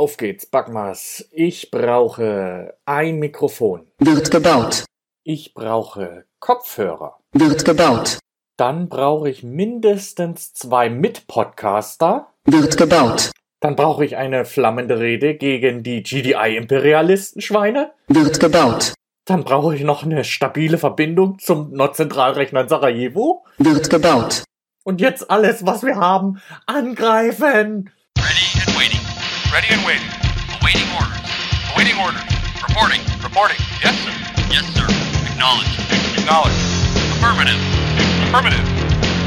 Auf geht's, Backmas. Ich brauche ein Mikrofon. Wird gebaut. Ich brauche Kopfhörer. Wird gebaut. Dann brauche ich mindestens zwei Mitpodcaster. Wird gebaut. Dann brauche ich eine flammende Rede gegen die GDI-Imperialistenschweine. Wird gebaut. Dann brauche ich noch eine stabile Verbindung zum Nordzentralrechner in Sarajevo. Wird gebaut. Und jetzt alles, was wir haben, angreifen! Ready. Ready and waiting. Awaiting orders. Awaiting orders. Reporting. Reporting. Yes, sir. Yes, sir. Acknowledged. Acknowledged. Affirmative. Affirmative.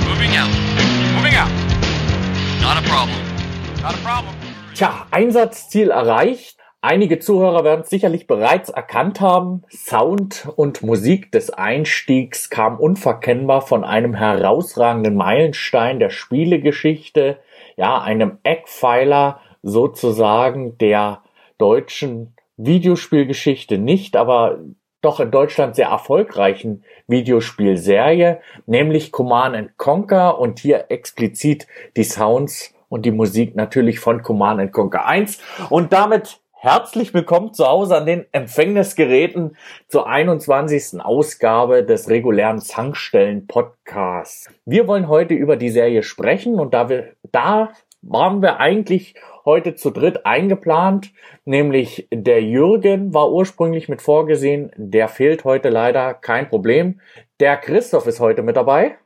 Moving out. Moving out. Not a problem. Not a problem. Tja, Einsatzziel erreicht. Einige Zuhörer werden es sicherlich bereits erkannt haben. Sound und Musik des Einstiegs kam unverkennbar von einem herausragenden Meilenstein der Spielegeschichte, ja, einem Eckpfeiler sozusagen der deutschen Videospielgeschichte nicht, aber doch in Deutschland sehr erfolgreichen Videospielserie, nämlich Command Conquer und hier explizit die Sounds und die Musik natürlich von Command Conquer 1 und damit Herzlich willkommen zu Hause an den Empfängnisgeräten zur 21. Ausgabe des regulären Zankstellen Podcasts. Wir wollen heute über die Serie sprechen und da wir, da waren wir eigentlich heute zu dritt eingeplant, nämlich der Jürgen war ursprünglich mit vorgesehen, der fehlt heute leider, kein Problem. Der Christoph ist heute mit dabei.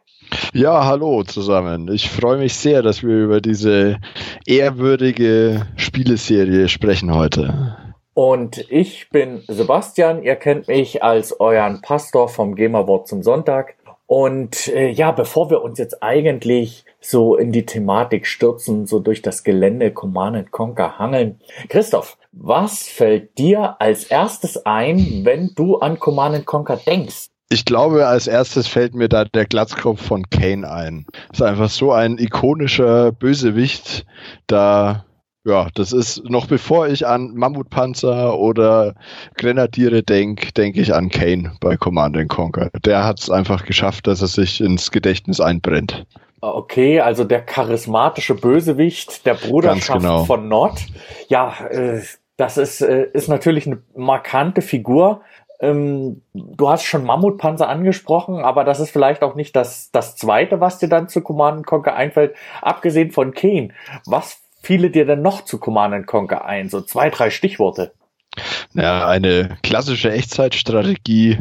Ja, hallo zusammen. Ich freue mich sehr, dass wir über diese ehrwürdige Spieleserie sprechen heute. Und ich bin Sebastian. Ihr kennt mich als euren Pastor vom Gamerwort zum Sonntag. Und äh, ja, bevor wir uns jetzt eigentlich so in die Thematik stürzen, so durch das Gelände Command Conquer hangeln. Christoph, was fällt dir als erstes ein, wenn du an Command Conquer denkst? Ich glaube, als erstes fällt mir da der Glatzkopf von Kane ein. Ist einfach so ein ikonischer Bösewicht. Da, ja, das ist noch bevor ich an Mammutpanzer oder Grenadiere denke, denke ich an Kane bei Command Conquer. Der hat es einfach geschafft, dass er sich ins Gedächtnis einbrennt. Okay, also der charismatische Bösewicht der Bruderschaft genau. von Nord. Ja, äh, das ist, äh, ist natürlich eine markante Figur. Ähm, du hast schon Mammutpanzer angesprochen, aber das ist vielleicht auch nicht das, das zweite, was dir dann zu Command Conquer einfällt, abgesehen von Kane. Was fiele dir denn noch zu Command Conquer ein? So zwei, drei Stichworte. Ja, eine klassische Echtzeitstrategie,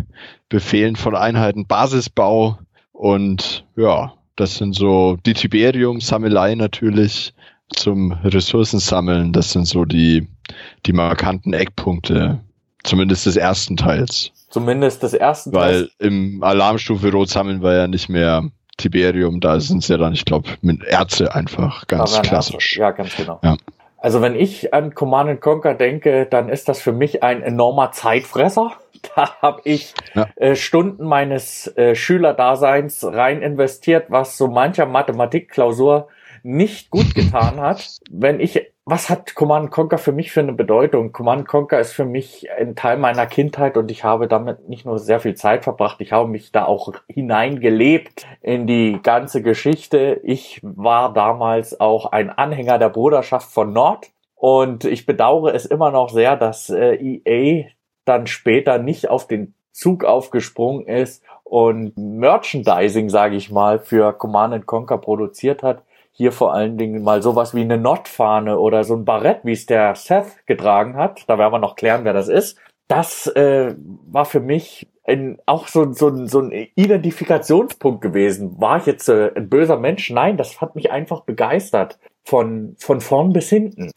Befehlen von Einheiten, Basisbau und ja, das sind so die Tiberium-Sammelei natürlich zum Ressourcensammeln. Das sind so die, die markanten Eckpunkte Zumindest des ersten Teils. Zumindest des ersten Teils. Weil im Alarmstufe Rot sammeln wir ja nicht mehr Tiberium, da sind es ja dann, ich glaube, mit Erze einfach ganz klassisch. Erze. Ja, ganz genau. Ja. Also wenn ich an Command Conquer denke, dann ist das für mich ein enormer Zeitfresser. Da habe ich ja. äh, Stunden meines äh, Schülerdaseins rein investiert, was so mancher Mathematikklausur nicht gut getan hat. Wenn ich was hat Command Conquer für mich für eine Bedeutung? Command Conquer ist für mich ein Teil meiner Kindheit und ich habe damit nicht nur sehr viel Zeit verbracht, ich habe mich da auch hineingelebt in die ganze Geschichte. Ich war damals auch ein Anhänger der Bruderschaft von Nord und ich bedauere es immer noch sehr, dass äh, EA dann später nicht auf den Zug aufgesprungen ist und Merchandising, sage ich mal, für Command Conquer produziert hat hier vor allen Dingen mal sowas wie eine Nordfahne oder so ein Barett, wie es der Seth getragen hat. Da werden wir noch klären, wer das ist. Das äh, war für mich ein, auch so, so, so ein Identifikationspunkt gewesen. War ich jetzt äh, ein böser Mensch? Nein, das hat mich einfach begeistert. Von, von vorn bis hinten.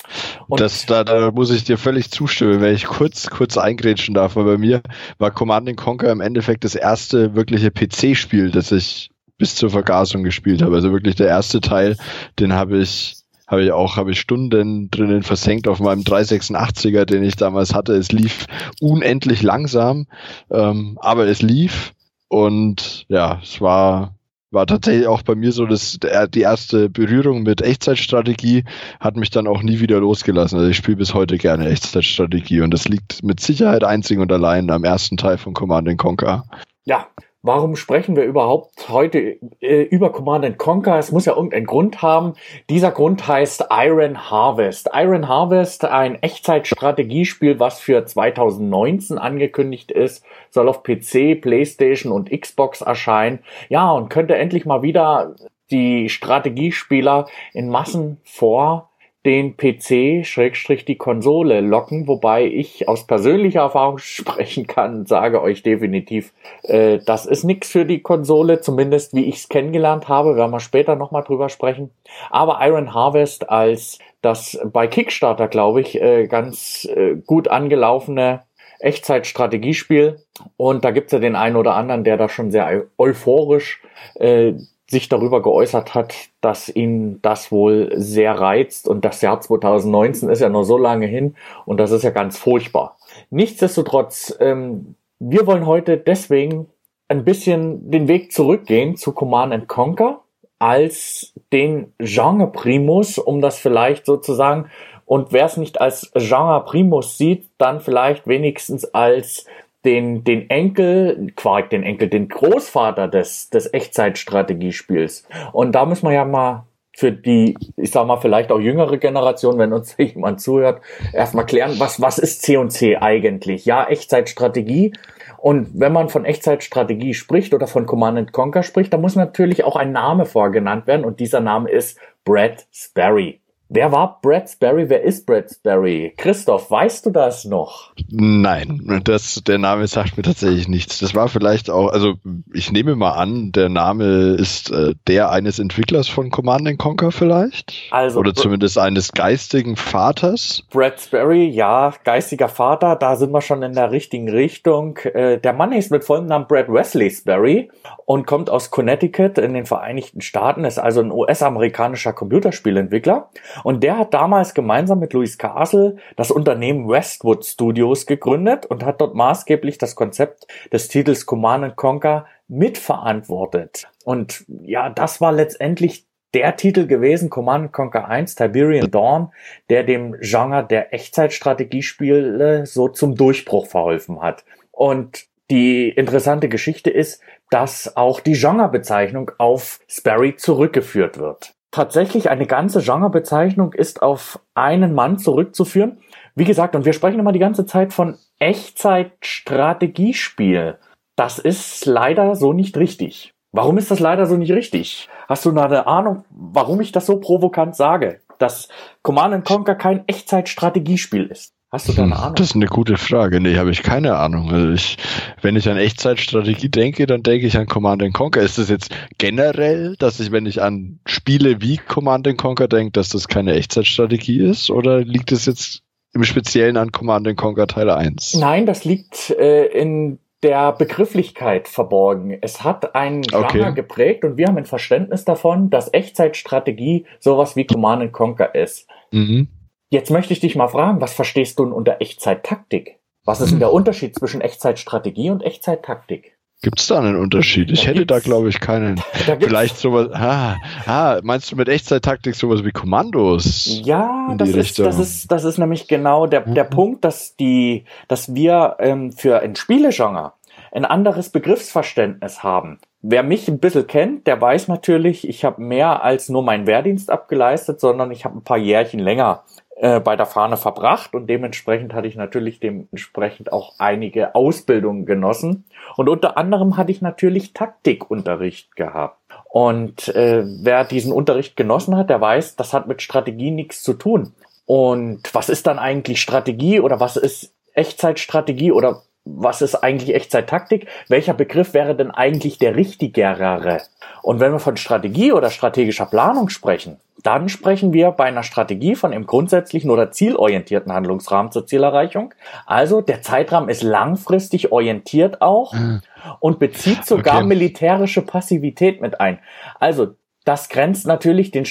Und das, da, da muss ich dir völlig zustimmen, wenn ich kurz, kurz eingrätschen darf, weil bei mir war Command Conquer im Endeffekt das erste wirkliche PC-Spiel, das ich bis zur Vergasung gespielt habe. Also wirklich der erste Teil, den habe ich habe ich auch habe ich Stunden drinnen versenkt auf meinem 386er, den ich damals hatte. Es lief unendlich langsam, ähm, aber es lief und ja, es war war tatsächlich auch bei mir so, dass die erste Berührung mit Echtzeitstrategie hat mich dann auch nie wieder losgelassen. Also ich spiele bis heute gerne Echtzeitstrategie und das liegt mit Sicherheit einzig und allein am ersten Teil von Command Conquer. Ja, Warum sprechen wir überhaupt heute äh, über Command Conquer? Es muss ja irgendeinen Grund haben. Dieser Grund heißt Iron Harvest. Iron Harvest, ein Echtzeitstrategiespiel, was für 2019 angekündigt ist, soll auf PC, PlayStation und Xbox erscheinen. Ja, und könnte endlich mal wieder die Strategiespieler in Massen vor den PC Schrägstrich die Konsole locken, wobei ich aus persönlicher Erfahrung sprechen kann, sage euch definitiv, äh, das ist nichts für die Konsole, zumindest wie ich es kennengelernt habe, werden wir später nochmal drüber sprechen. Aber Iron Harvest als das bei Kickstarter, glaube ich, äh, ganz äh, gut angelaufene Echtzeit-Strategiespiel. Und da gibt's ja den einen oder anderen, der da schon sehr euphorisch äh, sich darüber geäußert hat, dass ihn das wohl sehr reizt und das Jahr 2019 ist ja noch so lange hin und das ist ja ganz furchtbar. Nichtsdestotrotz, ähm, wir wollen heute deswegen ein bisschen den Weg zurückgehen zu Command and Conquer als den Genre Primus, um das vielleicht sozusagen und wer es nicht als Genre Primus sieht, dann vielleicht wenigstens als den, den Enkel, Quark, den Enkel, den Großvater des, des Echtzeitstrategiespiels. Und da muss man ja mal für die, ich sag mal, vielleicht auch jüngere Generation, wenn uns jemand zuhört, erstmal klären, was, was ist C&C eigentlich? Ja, Echtzeitstrategie. Und wenn man von Echtzeitstrategie spricht oder von Command Conquer spricht, dann muss natürlich auch ein Name vorgenannt werden und dieser Name ist Brad Sperry. Wer war Brad Sperry? Wer ist Brad Sperry? Christoph, weißt du das noch? Nein, das, der Name sagt mir tatsächlich nichts. Das war vielleicht auch, also ich nehme mal an, der Name ist äh, der eines Entwicklers von Command Conquer vielleicht? Also, Oder zumindest eines geistigen Vaters? Brad Sperry, ja, geistiger Vater, da sind wir schon in der richtigen Richtung. Äh, der Mann ist mit vollem Namen Brad Wesley Sperry und kommt aus Connecticut in den Vereinigten Staaten, ist also ein US-amerikanischer Computerspielentwickler. Und der hat damals gemeinsam mit Louis Castle das Unternehmen Westwood Studios gegründet und hat dort maßgeblich das Konzept des Titels Command Conquer mitverantwortet. Und ja, das war letztendlich der Titel gewesen, Command Conquer 1, Tiberian Dawn, der dem Genre der Echtzeitstrategiespiele so zum Durchbruch verholfen hat. Und die interessante Geschichte ist, dass auch die Genrebezeichnung auf Sperry zurückgeführt wird tatsächlich eine ganze Genrebezeichnung ist auf einen Mann zurückzuführen. Wie gesagt, und wir sprechen immer die ganze Zeit von Echtzeit-Strategiespiel. Das ist leider so nicht richtig. Warum ist das leider so nicht richtig? Hast du eine Ahnung, warum ich das so provokant sage? Dass Command Conquer kein Echtzeit-Strategiespiel ist. Hast du da eine hm, Ahnung? Das ist eine gute Frage. Nee, habe ich keine Ahnung. Also ich, wenn ich an Echtzeitstrategie denke, dann denke ich an Command Conquer. Ist das jetzt generell, dass ich, wenn ich an Spiele wie Command Conquer denke, dass das keine Echtzeitstrategie ist? Oder liegt es jetzt im Speziellen an Command Conquer Teil 1? Nein, das liegt äh, in der Begrifflichkeit verborgen. Es hat einen Genre okay. geprägt und wir haben ein Verständnis davon, dass Echtzeitstrategie sowas wie Command Conquer ist. Mhm. Jetzt möchte ich dich mal fragen, was verstehst du unter Echtzeit-Taktik? Was ist denn hm. der Unterschied zwischen Echtzeit-Strategie und Echtzeit-Taktik? Gibt es da einen Unterschied? Ich da hätte da, glaube ich, keinen. Vielleicht sowas. Ah, ah, meinst du mit Echtzeit-Taktik sowas wie Kommandos? Ja, das ist, das ist, das ist nämlich genau der, der mhm. Punkt, dass die, dass wir ähm, für ein Spielegenre ein anderes Begriffsverständnis haben. Wer mich ein bisschen kennt, der weiß natürlich, ich habe mehr als nur meinen Wehrdienst abgeleistet, sondern ich habe ein paar Jährchen länger äh, bei der Fahne verbracht und dementsprechend hatte ich natürlich dementsprechend auch einige Ausbildungen genossen. Und unter anderem hatte ich natürlich Taktikunterricht gehabt. Und äh, wer diesen Unterricht genossen hat, der weiß, das hat mit Strategie nichts zu tun. Und was ist dann eigentlich Strategie oder was ist Echtzeitstrategie oder was ist eigentlich Echtzeit-Taktik? Welcher Begriff wäre denn eigentlich der richtigere? Und wenn wir von Strategie oder strategischer Planung sprechen, dann sprechen wir bei einer Strategie von einem grundsätzlichen oder zielorientierten Handlungsrahmen zur Zielerreichung. Also der Zeitrahmen ist langfristig orientiert auch hm. und bezieht sogar okay. militärische Passivität mit ein. Also das grenzt natürlich den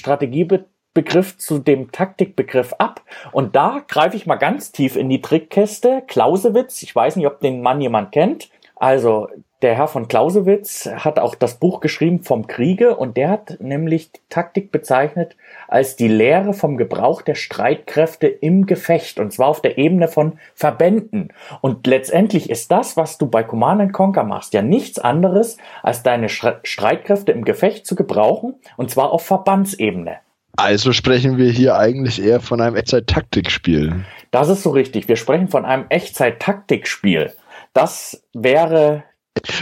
Strategiebegriff zu dem Taktikbegriff ab. Und da greife ich mal ganz tief in die Trickkäste. Clausewitz, ich weiß nicht, ob den Mann jemand kennt. Also der Herr von Clausewitz hat auch das Buch geschrieben vom Kriege und der hat nämlich Taktik bezeichnet als die Lehre vom Gebrauch der Streitkräfte im Gefecht und zwar auf der Ebene von Verbänden. Und letztendlich ist das, was du bei Command Conquer machst, ja nichts anderes, als deine Streitkräfte im Gefecht zu gebrauchen und zwar auf Verbandsebene. Also sprechen wir hier eigentlich eher von einem Echtzeit-Taktikspiel. Das ist so richtig. Wir sprechen von einem Echtzeit-Taktikspiel. Das wäre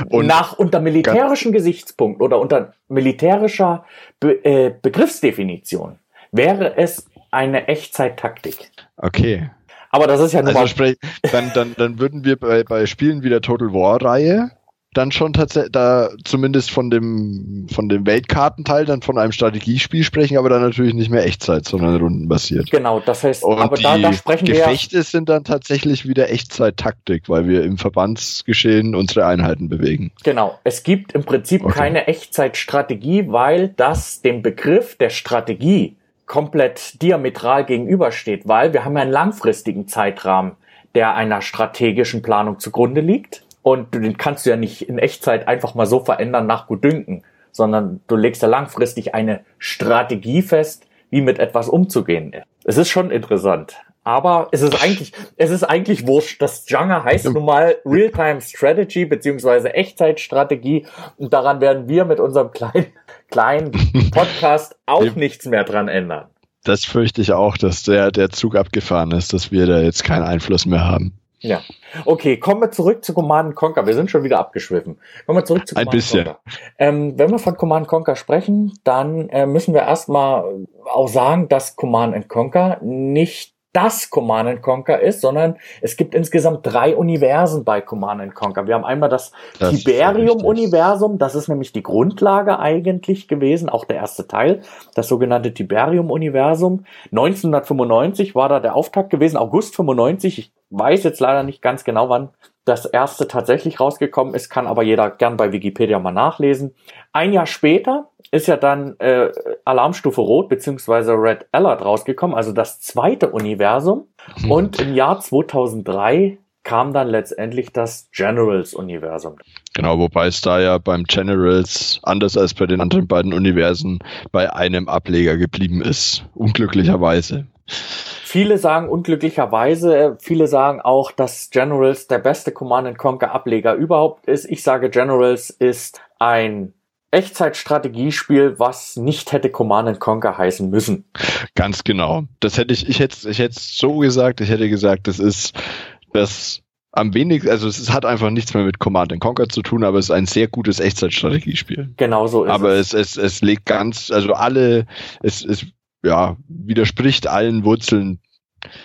und nach unter militärischen Gesichtspunkt oder unter militärischer Be äh, Begriffsdefinition wäre es eine Echtzeit-Taktik. Okay. Aber das ist ja nur also sprich, dann, dann, dann würden wir bei, bei Spielen wie der Total War Reihe dann schon tatsächlich da zumindest von dem von dem Weltkartenteil dann von einem Strategiespiel sprechen, aber dann natürlich nicht mehr Echtzeit, sondern rundenbasiert. Genau, das heißt, und aber die da, da sprechen Gefechte wir sind dann tatsächlich wieder Echtzeit-Taktik, weil wir im Verbandsgeschehen unsere Einheiten bewegen. Genau, es gibt im Prinzip okay. keine Echtzeitstrategie, weil das dem Begriff der Strategie komplett diametral gegenübersteht, weil wir haben ja einen langfristigen Zeitrahmen, der einer strategischen Planung zugrunde liegt. Und den kannst du ja nicht in Echtzeit einfach mal so verändern nach Gutdünken, sondern du legst ja langfristig eine Strategie fest, wie mit etwas umzugehen ist. Es ist schon interessant. Aber es ist eigentlich, es ist eigentlich wurscht. Das Genre heißt nun mal Real-Time Strategy beziehungsweise Echtzeitstrategie. Und daran werden wir mit unserem kleinen, kleinen Podcast auch nichts mehr dran ändern. Das fürchte ich auch, dass der, der Zug abgefahren ist, dass wir da jetzt keinen Einfluss mehr haben. Ja. Okay, kommen wir zurück zu Command Conquer. Wir sind schon wieder abgeschwiffen. Kommen wir zurück zu Command Ein bisschen. Conquer. Ähm, wenn wir von Command Conquer sprechen, dann äh, müssen wir erstmal auch sagen, dass Command Conquer nicht das Command Conquer ist, sondern es gibt insgesamt drei Universen bei Command Conquer. Wir haben einmal das, das Tiberium-Universum, das ist nämlich die Grundlage eigentlich gewesen, auch der erste Teil, das sogenannte Tiberium-Universum. 1995 war da der Auftakt gewesen, August 95. Ich weiß jetzt leider nicht ganz genau, wann das erste tatsächlich rausgekommen ist, kann aber jeder gern bei Wikipedia mal nachlesen. Ein Jahr später ist ja dann äh, Alarmstufe Rot beziehungsweise Red Alert rausgekommen, also das zweite Universum. Mhm. Und im Jahr 2003 kam dann letztendlich das Generals-Universum. Genau, wobei es da ja beim Generals, anders als bei den anderen beiden Universen, bei einem Ableger geblieben ist. Unglücklicherweise. Viele sagen unglücklicherweise, viele sagen auch, dass Generals der beste Command Conquer Ableger überhaupt ist. Ich sage, Generals ist ein Echtzeitstrategiespiel, was nicht hätte Command Conquer heißen müssen. Ganz genau. Das hätte ich, ich hätte, ich hätte so gesagt, ich hätte gesagt, das ist das am wenigsten, also es hat einfach nichts mehr mit Command Conquer zu tun, aber es ist ein sehr gutes Echtzeitstrategiespiel. Genau so ist aber es. Aber es, es, es legt ganz, also alle, es, es ja, widerspricht allen Wurzeln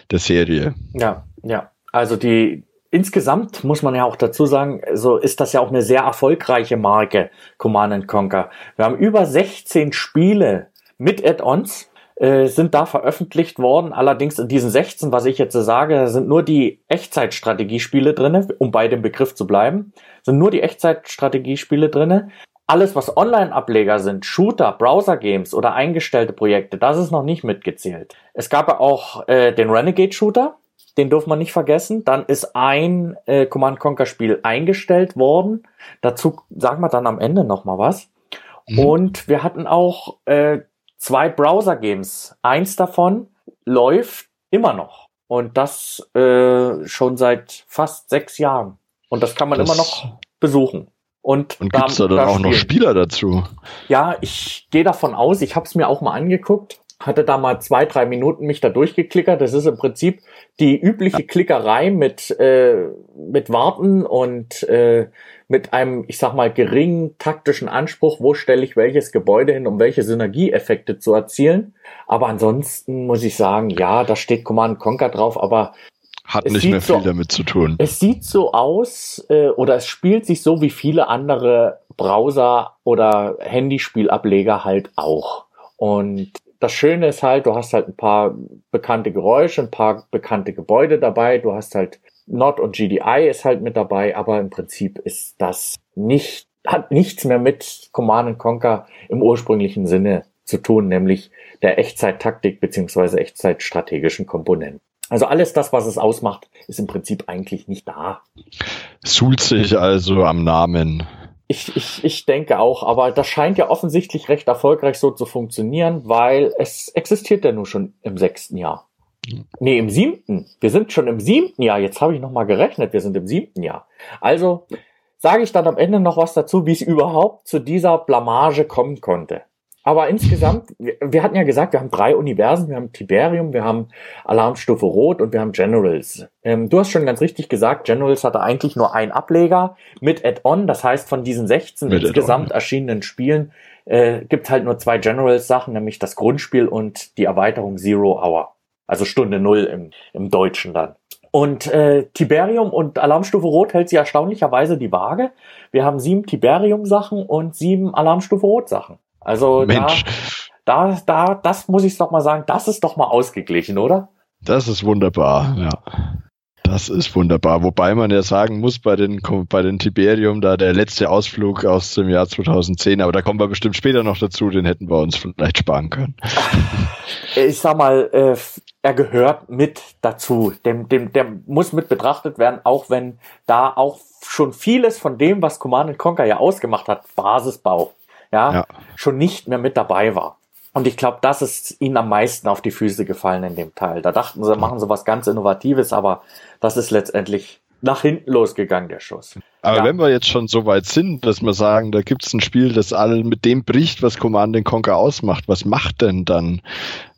der Serie. Ja, ja. Also die, insgesamt muss man ja auch dazu sagen, so ist das ja auch eine sehr erfolgreiche Marke, Command Conquer. Wir haben über 16 Spiele mit Add-ons, äh, sind da veröffentlicht worden. Allerdings in diesen 16, was ich jetzt sage, sind nur die Echtzeitstrategiespiele drinne, um bei dem Begriff zu bleiben, sind nur die Echtzeitstrategiespiele drinne. Alles, was Online-Ableger sind, Shooter, Browser-Games oder eingestellte Projekte, das ist noch nicht mitgezählt. Es gab ja auch äh, den Renegade-Shooter, den darf man nicht vergessen. Dann ist ein äh, Command-Conquer-Spiel eingestellt worden. Dazu sagen wir dann am Ende noch mal was. Mhm. Und wir hatten auch äh, zwei Browser-Games. Eins davon läuft immer noch. Und das äh, schon seit fast sechs Jahren. Und das kann man das immer noch besuchen. Und, und gibt es da dann da auch spielen. noch Spieler dazu? Ja, ich gehe davon aus, ich habe es mir auch mal angeguckt, hatte da mal zwei, drei Minuten mich da durchgeklickert. Das ist im Prinzip die übliche Klickerei mit, äh, mit Warten und äh, mit einem, ich sag mal, geringen taktischen Anspruch, wo stelle ich welches Gebäude hin, um welche Synergieeffekte zu erzielen. Aber ansonsten muss ich sagen, ja, da steht Command Conquer drauf, aber hat nicht mehr viel so, damit zu tun. Es sieht so aus äh, oder es spielt sich so wie viele andere Browser- oder Handyspielableger halt auch. Und das Schöne ist halt, du hast halt ein paar bekannte Geräusche, ein paar bekannte Gebäude dabei, du hast halt Not und GDI ist halt mit dabei, aber im Prinzip ist das nicht, hat nichts mehr mit Command Conquer im ursprünglichen Sinne zu tun, nämlich der Echtzeit-Taktik beziehungsweise Echtzeit-strategischen Komponenten. Also alles das, was es ausmacht, ist im Prinzip eigentlich nicht da. Suhlt sich also am Namen. Ich, ich, ich denke auch, aber das scheint ja offensichtlich recht erfolgreich so zu funktionieren, weil es existiert ja nur schon im sechsten Jahr. Nee, im siebten. Wir sind schon im siebten Jahr. Jetzt habe ich noch mal gerechnet. Wir sind im siebten Jahr. Also sage ich dann am Ende noch was dazu, wie es überhaupt zu dieser Blamage kommen konnte. Aber insgesamt, wir, hatten ja gesagt, wir haben drei Universen. Wir haben Tiberium, wir haben Alarmstufe Rot und wir haben Generals. Ähm, du hast schon ganz richtig gesagt, Generals hatte eigentlich nur einen Ableger mit Add-on. Das heißt, von diesen 16 Mit insgesamt erschienenen Spielen äh, gibt halt nur zwei Generals-Sachen, nämlich das Grundspiel und die Erweiterung Zero Hour. Also Stunde Null im, im Deutschen dann. Und äh, Tiberium und Alarmstufe Rot hält sie erstaunlicherweise die Waage. Wir haben sieben Tiberium-Sachen und sieben Alarmstufe Rot-Sachen. Also Mensch, da, da, da, das muss ich doch mal sagen, das ist doch mal ausgeglichen, oder? das ist wunderbar, ja. Das ist wunderbar. Wobei man ja sagen muss, bei den, bei den Tiberium, da der letzte Ausflug aus dem Jahr 2010, aber da kommen wir bestimmt später noch dazu, den hätten wir uns vielleicht sparen können. Ich sag mal, äh, er gehört mit dazu. Dem, dem, der muss mit betrachtet werden, auch wenn da auch schon vieles von dem, was Command Conquer ja ausgemacht hat, Basisbau, ja, Ja. schon nicht mehr mit dabei war. Und ich glaube, das ist ihnen am meisten auf die Füße gefallen in dem Teil. Da dachten sie, machen sie was ganz Innovatives, aber das ist letztendlich nach hinten losgegangen, der Schuss. Aber Ja. wenn wir jetzt schon so weit sind, dass wir sagen, da gibt es ein Spiel, das alle mit dem bricht, was Command Conquer ausmacht, was macht denn dann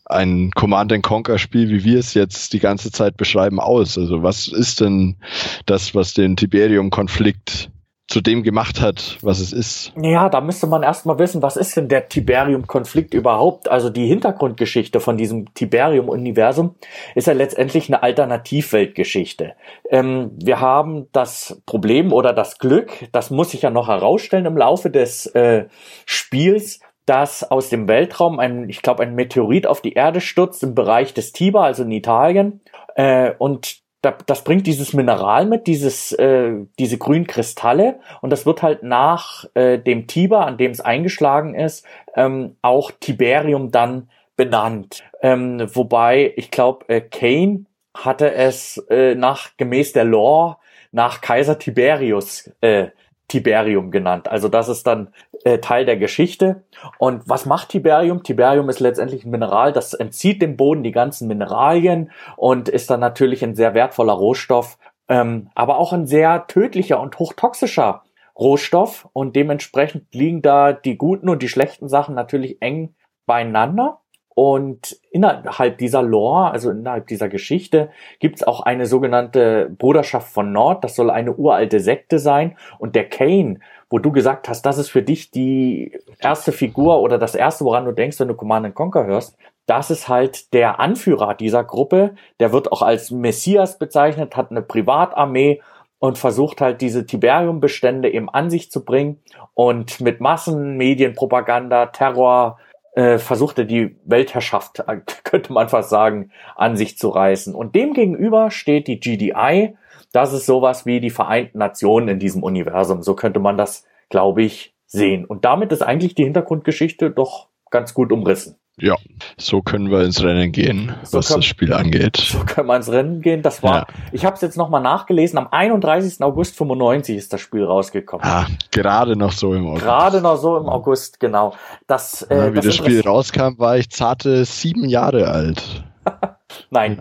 ein Command Conquer Spiel, wie wir es jetzt die ganze Zeit beschreiben, aus? Also was ist denn das, was den Tiberium-Konflikt zu dem gemacht hat, was es ist? Ja, da müsste man erstmal wissen, was ist denn der Tiberium-Konflikt überhaupt? Also die Hintergrundgeschichte von diesem Tiberium-Universum ist ja letztendlich eine Alternativweltgeschichte. Ähm, wir haben das Problem oder das Glück, das muss sich ja noch herausstellen im Laufe des äh, Spiels, dass aus dem Weltraum ein, ich glaube, ein Meteorit auf die Erde stürzt im Bereich des Tiber, also in Italien. Äh, und das bringt dieses Mineral mit, dieses, äh, diese grünen Kristalle. Und das wird halt nach äh, dem Tiber, an dem es eingeschlagen ist, ähm, auch Tiberium dann benannt. Ähm, wobei, ich glaube, äh, Kane hatte es äh, nach gemäß der Lore nach Kaiser Tiberius äh, Tiberium genannt. Also das ist dann äh, Teil der Geschichte. Und was macht Tiberium? Tiberium ist letztendlich ein Mineral, das entzieht dem Boden die ganzen Mineralien und ist dann natürlich ein sehr wertvoller Rohstoff, ähm, aber auch ein sehr tödlicher und hochtoxischer Rohstoff. Und dementsprechend liegen da die guten und die schlechten Sachen natürlich eng beieinander. Und innerhalb dieser Lore, also innerhalb dieser Geschichte, gibt es auch eine sogenannte Bruderschaft von Nord. Das soll eine uralte Sekte sein. Und der Kane, wo du gesagt hast, das ist für dich die erste Figur oder das erste, woran du denkst, wenn du Command Conquer hörst, das ist halt der Anführer dieser Gruppe. Der wird auch als Messias bezeichnet, hat eine Privatarmee und versucht halt diese Tiberium-Bestände eben an sich zu bringen und mit Massen, Medienpropaganda, Terror, äh, versucht er die Weltherrschaft, äh, könnte man fast sagen, an sich zu reißen. Und dem gegenüber steht die GDI. Das ist sowas wie die Vereinten Nationen in diesem Universum. So könnte man das, glaube ich, sehen. Und damit ist eigentlich die Hintergrundgeschichte doch ganz gut umrissen. Ja, so können wir ins Rennen gehen, So was können- das Spiel angeht. So können wir ins Rennen gehen. Das war, Ja. ich habe es jetzt nochmal nachgelesen, am 31. August 95 ist das Spiel rausgekommen. Ah, gerade noch so im August. Gerade noch so im August, genau. Das, äh, Ja, wie das, Spiel Interess- rauskam, war ich zarte sieben Jahre alt. Nein.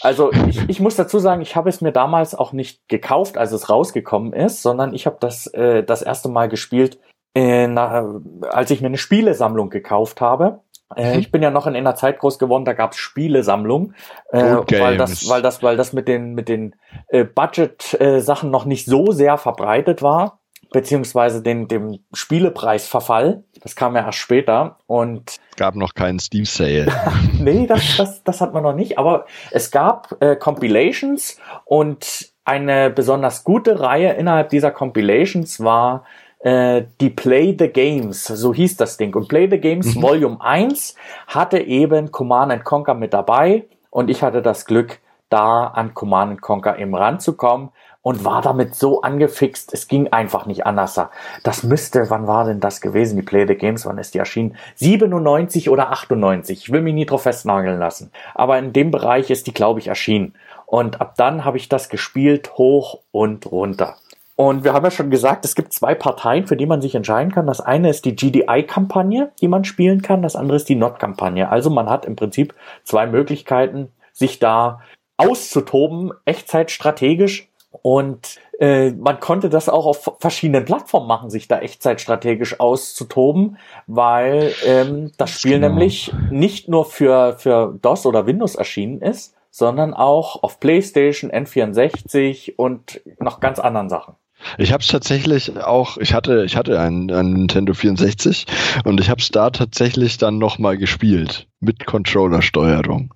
Also ich, ich muss dazu sagen, ich habe es mir damals auch nicht gekauft, als es rausgekommen ist, sondern ich habe das äh, das erste Mal gespielt, äh, na, als ich mir eine Spielesammlung gekauft habe. Äh, Mhm. Ich bin ja noch in einer Zeit groß geworden, da gab's Spielesammlungen, äh, weil das, weil das, weil das mit den mit den äh, Budget-Sachen noch nicht so sehr verbreitet war, beziehungsweise den dem Spielepreisverfall. Das kam ja erst später und Gab noch keinen Steam Sale. Nee, das, das, das hat man noch nicht. Aber es gab äh, Compilations und eine besonders gute Reihe innerhalb dieser Compilations war äh, die Play the Games, so hieß das Ding. Und Play the Games Mhm. Volume 1 hatte eben Command and Conquer mit dabei und ich hatte das Glück, da an Command and Conquer eben ranzukommen, und war damit so angefixt, es ging einfach nicht anders. Das müsste, wann war denn das gewesen, die Play the Games, wann ist die erschienen? 97 oder 98, ich will mich nie drauf festnageln lassen. Aber in dem Bereich ist die, glaube ich, erschienen. Und ab dann habe ich das gespielt, hoch und runter. Und wir haben ja schon gesagt, es gibt zwei Parteien, für die man sich entscheiden kann. Das eine ist die GDI-Kampagne, die man spielen kann. Das andere ist die NOT-Kampagne. Also man hat im Prinzip zwei Möglichkeiten, sich da auszutoben, echtzeitstrategisch. Und äh, man konnte das auch auf verschiedenen Plattformen machen, sich da echtzeitstrategisch auszutoben, weil ähm, das Spiel genau. nämlich nicht nur für, für DOS oder Windows erschienen ist, sondern auch auf PlayStation, N64 und noch ganz anderen Sachen. Ich habe es tatsächlich auch, ich hatte, ich hatte einen, einen Nintendo 64 und ich habe es da tatsächlich dann nochmal gespielt mit Controller-Steuerung.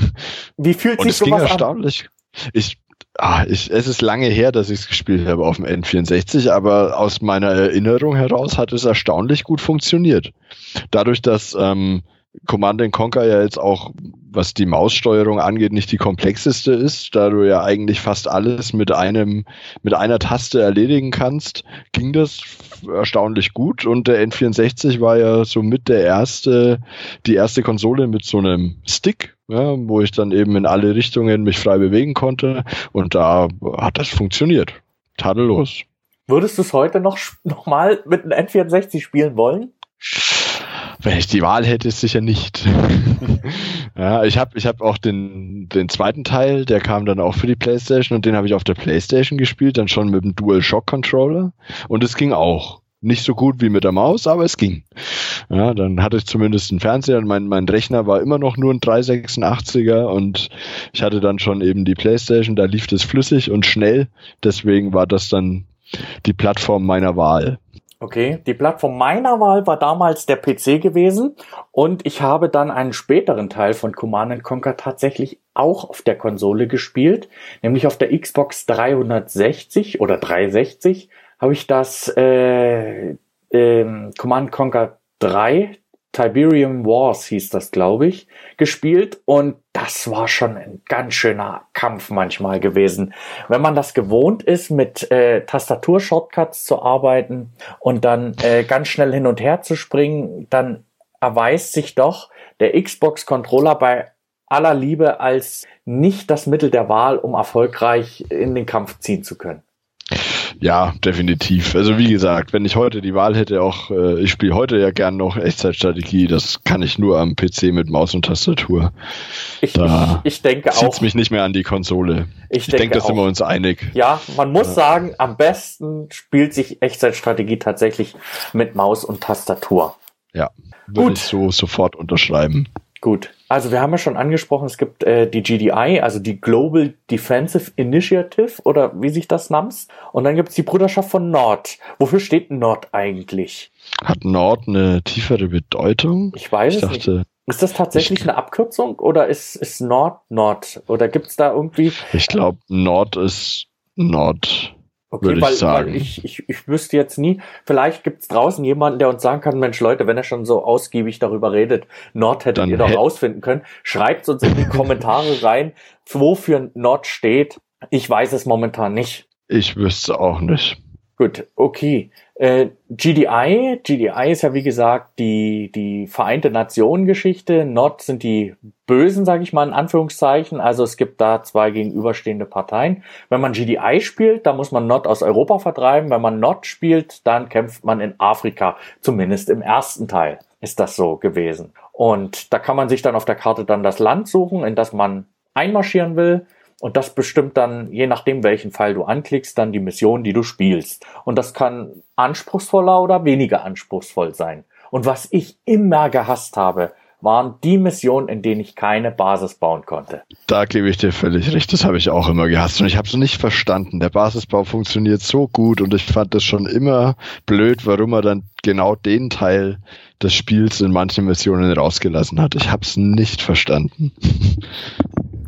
Wie fühlt sich und es ging erstaunlich. An? Ich, ah, ich, es ist lange her, dass ich es gespielt habe auf dem N64, aber aus meiner Erinnerung heraus hat es erstaunlich gut funktioniert. Dadurch, dass ähm, Command Conquer ja jetzt auch, was die Maussteuerung angeht, nicht die komplexeste ist, da du ja eigentlich fast alles mit einem, mit einer Taste erledigen kannst, ging das erstaunlich gut und der N64 war ja somit der erste, die erste Konsole mit so einem Stick, ja, wo ich dann eben in alle Richtungen mich frei bewegen konnte und da hat das funktioniert. Tadellos. Würdest du es heute noch, noch mal mit einem N64 spielen wollen? Wenn ich die Wahl hätte, sicher nicht. ja, ich habe ich hab auch den, den zweiten Teil, der kam dann auch für die Playstation und den habe ich auf der Playstation gespielt, dann schon mit dem Dual Shock Controller und es ging auch. Nicht so gut wie mit der Maus, aber es ging. Ja, dann hatte ich zumindest einen Fernseher und mein, mein Rechner war immer noch nur ein 386er und ich hatte dann schon eben die Playstation, da lief das flüssig und schnell, deswegen war das dann die Plattform meiner Wahl. Okay, die Plattform meiner Wahl war damals der PC gewesen und ich habe dann einen späteren Teil von Command Conquer tatsächlich auch auf der Konsole gespielt, nämlich auf der Xbox 360 oder 360 habe ich das äh, äh, Command Conquer 3 Tiberium Wars hieß das, glaube ich, gespielt und das war schon ein ganz schöner Kampf manchmal gewesen. Wenn man das gewohnt ist, mit äh, Tastatur-Shortcuts zu arbeiten und dann äh, ganz schnell hin und her zu springen, dann erweist sich doch der Xbox-Controller bei aller Liebe als nicht das Mittel der Wahl, um erfolgreich in den Kampf ziehen zu können. Ja, definitiv. Also wie gesagt, wenn ich heute die Wahl hätte, auch äh, ich spiele heute ja gern noch Echtzeitstrategie, das kann ich nur am PC mit Maus und Tastatur. Ich, da ich, ich denke auch. mich nicht mehr an die Konsole. Ich, ich denke, denke da sind wir uns einig. Ja, man muss ja. sagen, am besten spielt sich Echtzeitstrategie tatsächlich mit Maus und Tastatur. Ja, würde ich so sofort unterschreiben. Gut, also wir haben ja schon angesprochen, es gibt äh, die GDI, also die Global Defensive Initiative oder wie sich das namens. Und dann gibt es die Bruderschaft von Nord. Wofür steht Nord eigentlich? Hat Nord eine tiefere Bedeutung? Ich weiß ich es dachte, nicht. Ist das tatsächlich eine Abkürzung oder ist, ist Nord Nord? Oder gibt es da irgendwie... Ich glaube, Nord ist Nord. Okay, weil, ich sagen. weil ich, ich, ich wüsste jetzt nie, vielleicht gibt's draußen jemanden, der uns sagen kann, Mensch Leute, wenn er schon so ausgiebig darüber redet, Nord hättet Dann ihr doch rausfinden können. Schreibt uns in die Kommentare rein, wofür Nord steht. Ich weiß es momentan nicht. Ich wüsste auch nicht. Gut, okay. Äh, GDI, GDI ist ja wie gesagt die, die Vereinte Nationen Geschichte. NOT sind die Bösen, sage ich mal in Anführungszeichen. Also es gibt da zwei gegenüberstehende Parteien. Wenn man GDI spielt, dann muss man NOT aus Europa vertreiben. Wenn man NOT spielt, dann kämpft man in Afrika. Zumindest im ersten Teil ist das so gewesen. Und da kann man sich dann auf der Karte dann das Land suchen, in das man einmarschieren will. Und das bestimmt dann, je nachdem, welchen Fall du anklickst, dann die Mission, die du spielst. Und das kann anspruchsvoller oder weniger anspruchsvoll sein. Und was ich immer gehasst habe, waren die Missionen, in denen ich keine Basis bauen konnte. Da gebe ich dir völlig recht. Das habe ich auch immer gehasst. Und ich habe es nicht verstanden. Der Basisbau funktioniert so gut und ich fand das schon immer blöd, warum er dann genau den Teil des Spiels in manchen Missionen rausgelassen hat. Ich habe es nicht verstanden.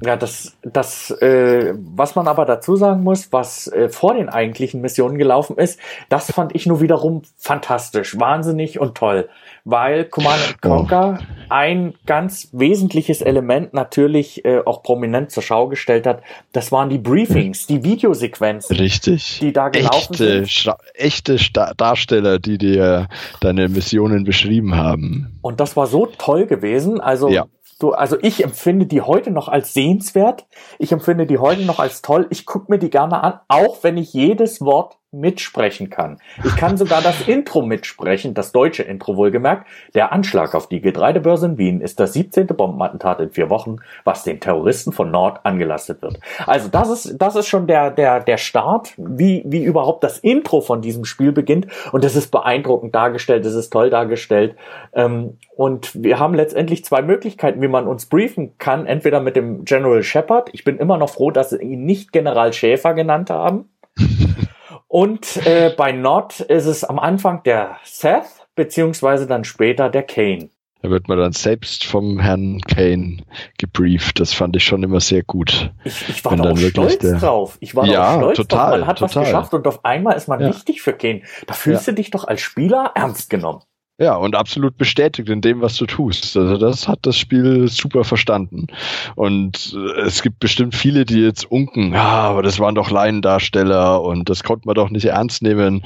Ja, das, das, äh, was man aber dazu sagen muss, was äh, vor den eigentlichen Missionen gelaufen ist, das fand ich nur wiederum fantastisch, wahnsinnig und toll, weil Command Conquer oh. ein ganz wesentliches Element natürlich äh, auch prominent zur Schau gestellt hat. Das waren die Briefings, die Videosequenzen, richtig, die da gelaufen echte, sind. Echte Darsteller, die dir deine Missionen beschrieben haben. Und das war so toll gewesen. Also ja du, also ich empfinde die heute noch als sehenswert. Ich empfinde die heute noch als toll. Ich gucke mir die gerne an, auch wenn ich jedes Wort mitsprechen kann. Ich kann sogar das Intro mitsprechen, das deutsche Intro wohlgemerkt. Der Anschlag auf die Getreidebörse in Wien ist das 17. Bombenattentat in vier Wochen, was den Terroristen von Nord angelastet wird. Also das ist, das ist schon der, der, der Start, wie, wie überhaupt das Intro von diesem Spiel beginnt. Und das ist beeindruckend dargestellt, das ist toll dargestellt. Ähm, und wir haben letztendlich zwei Möglichkeiten, wie man uns briefen kann. Entweder mit dem General Shepard. Ich bin immer noch froh, dass sie ihn nicht General Schäfer genannt haben. Und äh, bei Nod ist es am Anfang der Seth, beziehungsweise dann später der Kane. Da wird man dann selbst vom Herrn Kane gebrieft. Das fand ich schon immer sehr gut. Ich, ich war da auch stolz der... drauf. Ich war ja, auch stolz total, drauf. Man hat total. was geschafft und auf einmal ist man ja. wichtig für Kane. Da fühlst ja. du dich doch als Spieler ernst genommen. Ja, und absolut bestätigt in dem, was du tust. Also das hat das Spiel super verstanden. Und äh, es gibt bestimmt viele, die jetzt unken, ja, aber das waren doch Laiendarsteller und das konnte man doch nicht ernst nehmen.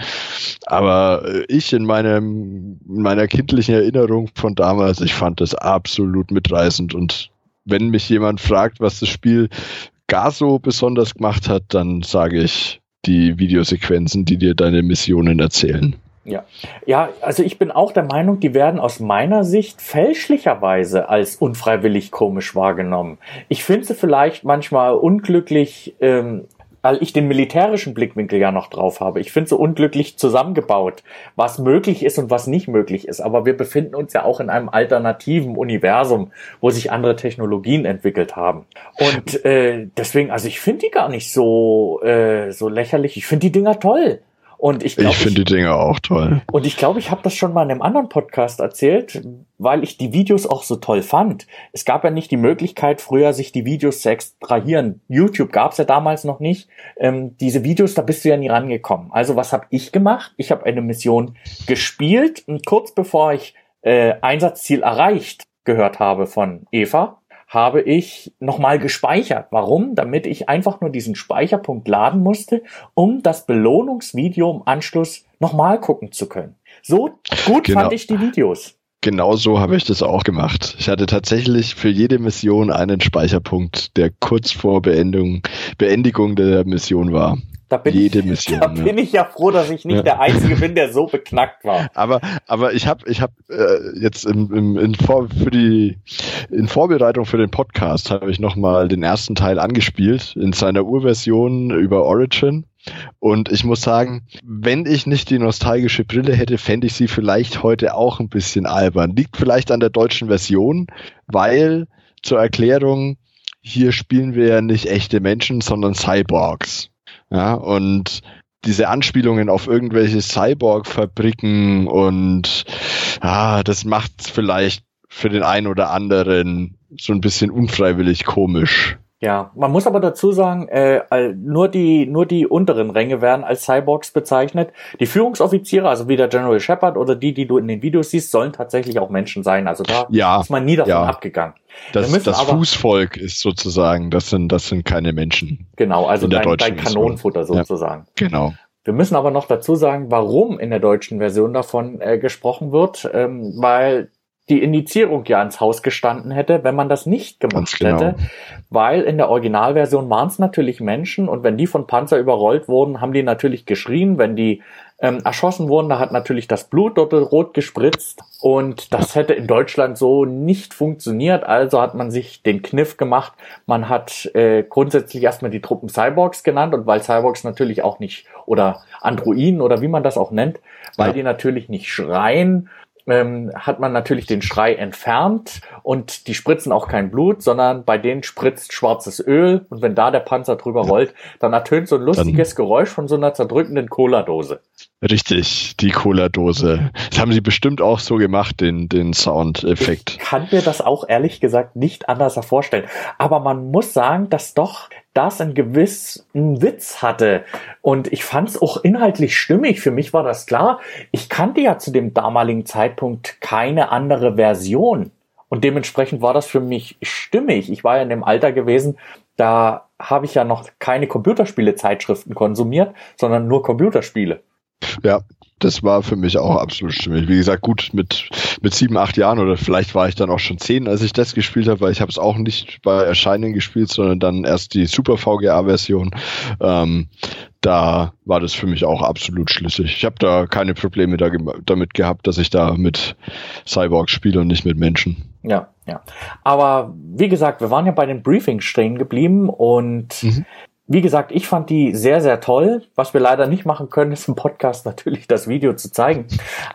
Aber äh, ich in meinem, in meiner kindlichen Erinnerung von damals, ich fand das absolut mitreißend. Und wenn mich jemand fragt, was das Spiel gar so besonders gemacht hat, dann sage ich die Videosequenzen, die dir deine Missionen erzählen. Ja. ja, also ich bin auch der Meinung, die werden aus meiner Sicht fälschlicherweise als unfreiwillig komisch wahrgenommen. Ich finde sie vielleicht manchmal unglücklich, ähm, weil ich den militärischen Blickwinkel ja noch drauf habe. Ich finde sie unglücklich zusammengebaut, was möglich ist und was nicht möglich ist. Aber wir befinden uns ja auch in einem alternativen Universum, wo sich andere Technologien entwickelt haben. Und äh, deswegen, also ich finde die gar nicht so, äh, so lächerlich. Ich finde die Dinger toll. Und ich, ich finde die Dinge auch toll. Und ich glaube, ich habe das schon mal in einem anderen Podcast erzählt, weil ich die Videos auch so toll fand. Es gab ja nicht die Möglichkeit, früher sich die Videos zu extrahieren. YouTube gab es ja damals noch nicht. Ähm, diese Videos, da bist du ja nie rangekommen. Also was habe ich gemacht? Ich habe eine Mission gespielt und kurz bevor ich äh, Einsatzziel erreicht gehört habe von Eva, habe ich nochmal gespeichert. Warum? Damit ich einfach nur diesen Speicherpunkt laden musste, um das Belohnungsvideo im Anschluss nochmal gucken zu können. So gut genau. fand ich die Videos. Genau so habe ich das auch gemacht. Ich hatte tatsächlich für jede Mission einen Speicherpunkt, der kurz vor Beendung, Beendigung der Mission war. Da bin, Jede ich, Mission, da bin ich ja froh, dass ich nicht ja. der Einzige bin, der so beknackt war. Aber, aber ich habe ich hab, äh, jetzt im, im, in, Vor für die, in Vorbereitung für den Podcast habe ich nochmal den ersten Teil angespielt in seiner Urversion über Origin. Und ich muss sagen, wenn ich nicht die nostalgische Brille hätte, fände ich sie vielleicht heute auch ein bisschen albern. Liegt vielleicht an der deutschen Version, weil zur Erklärung, hier spielen wir ja nicht echte Menschen, sondern Cyborgs. Ja, und diese Anspielungen auf irgendwelche Cyborg-Fabriken und ah, das macht vielleicht für den einen oder anderen so ein bisschen unfreiwillig komisch. Ja, man muss aber dazu sagen, äh, nur die nur die unteren Ränge werden als Cyborgs bezeichnet. Die Führungsoffiziere, also wie der General Shepard oder die, die du in den Videos siehst, sollen tatsächlich auch Menschen sein. Also da ja, ist man nie davon ja. abgegangen. Das, das aber, Fußvolk ist sozusagen, das sind das sind keine Menschen. Genau, also dein, dein Kanonenfutter sozusagen. Ja, genau. Wir müssen aber noch dazu sagen, warum in der deutschen Version davon äh, gesprochen wird, ähm, weil die Indizierung ja ins Haus gestanden hätte, wenn man das nicht gemacht genau. hätte. Weil in der Originalversion waren es natürlich Menschen und wenn die von Panzer überrollt wurden, haben die natürlich geschrien. Wenn die ähm, erschossen wurden, da hat natürlich das Blut dort rot gespritzt und das hätte in Deutschland so nicht funktioniert. Also hat man sich den Kniff gemacht. Man hat äh, grundsätzlich erstmal die Truppen Cyborgs genannt und weil Cyborgs natürlich auch nicht oder Androiden oder wie man das auch nennt, weil ja. die natürlich nicht schreien ähm, hat man natürlich den Schrei entfernt und die spritzen auch kein Blut, sondern bei denen spritzt schwarzes Öl und wenn da der Panzer drüber rollt, dann ertönt so ein lustiges dann, Geräusch von so einer zerdrückenden Cola-Dose. Richtig, die Cola-Dose. Das haben sie bestimmt auch so gemacht, den, den Soundeffekt. Ich kann mir das auch ehrlich gesagt nicht anders vorstellen. Aber man muss sagen, dass doch das einen gewissen Witz hatte. Und ich fand es auch inhaltlich stimmig. Für mich war das klar. Ich kannte ja zu dem damaligen Zeitpunkt keine andere Version. Und dementsprechend war das für mich stimmig. Ich war ja in dem Alter gewesen, da habe ich ja noch keine Computerspiele-Zeitschriften konsumiert, sondern nur Computerspiele. Ja, das war für mich auch absolut stimmig. Wie gesagt, gut, mit, mit sieben, acht Jahren oder vielleicht war ich dann auch schon zehn, als ich das gespielt habe, weil ich habe es auch nicht bei Erscheinen gespielt, sondern dann erst die Super VGA-Version. Ähm, da war das für mich auch absolut schlüssig. Ich habe da keine Probleme da, damit gehabt, dass ich da mit Cyborg spiele und nicht mit Menschen. Ja, ja. Aber wie gesagt, wir waren ja bei den Briefings stehen geblieben und mhm. Wie gesagt, ich fand die sehr, sehr toll. Was wir leider nicht machen können, ist im Podcast natürlich das Video zu zeigen.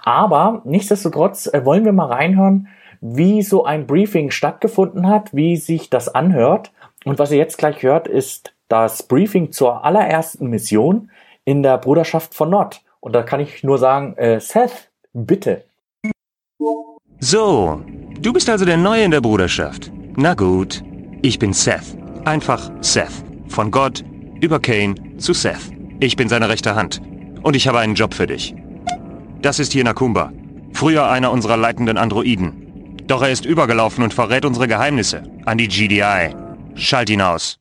Aber nichtsdestotrotz äh, wollen wir mal reinhören, wie so ein Briefing stattgefunden hat, wie sich das anhört. Und was ihr jetzt gleich hört, ist das Briefing zur allerersten Mission in der Bruderschaft von Nord. Und da kann ich nur sagen, äh, Seth, bitte. So, du bist also der Neue in der Bruderschaft. Na gut, ich bin Seth. Einfach Seth. Von Gott über Kane zu Seth. Ich bin seine rechte Hand. Und ich habe einen Job für dich. Das ist hier Nakumba. Früher einer unserer leitenden Androiden. Doch er ist übergelaufen und verrät unsere Geheimnisse an die GDI. Schalt ihn aus.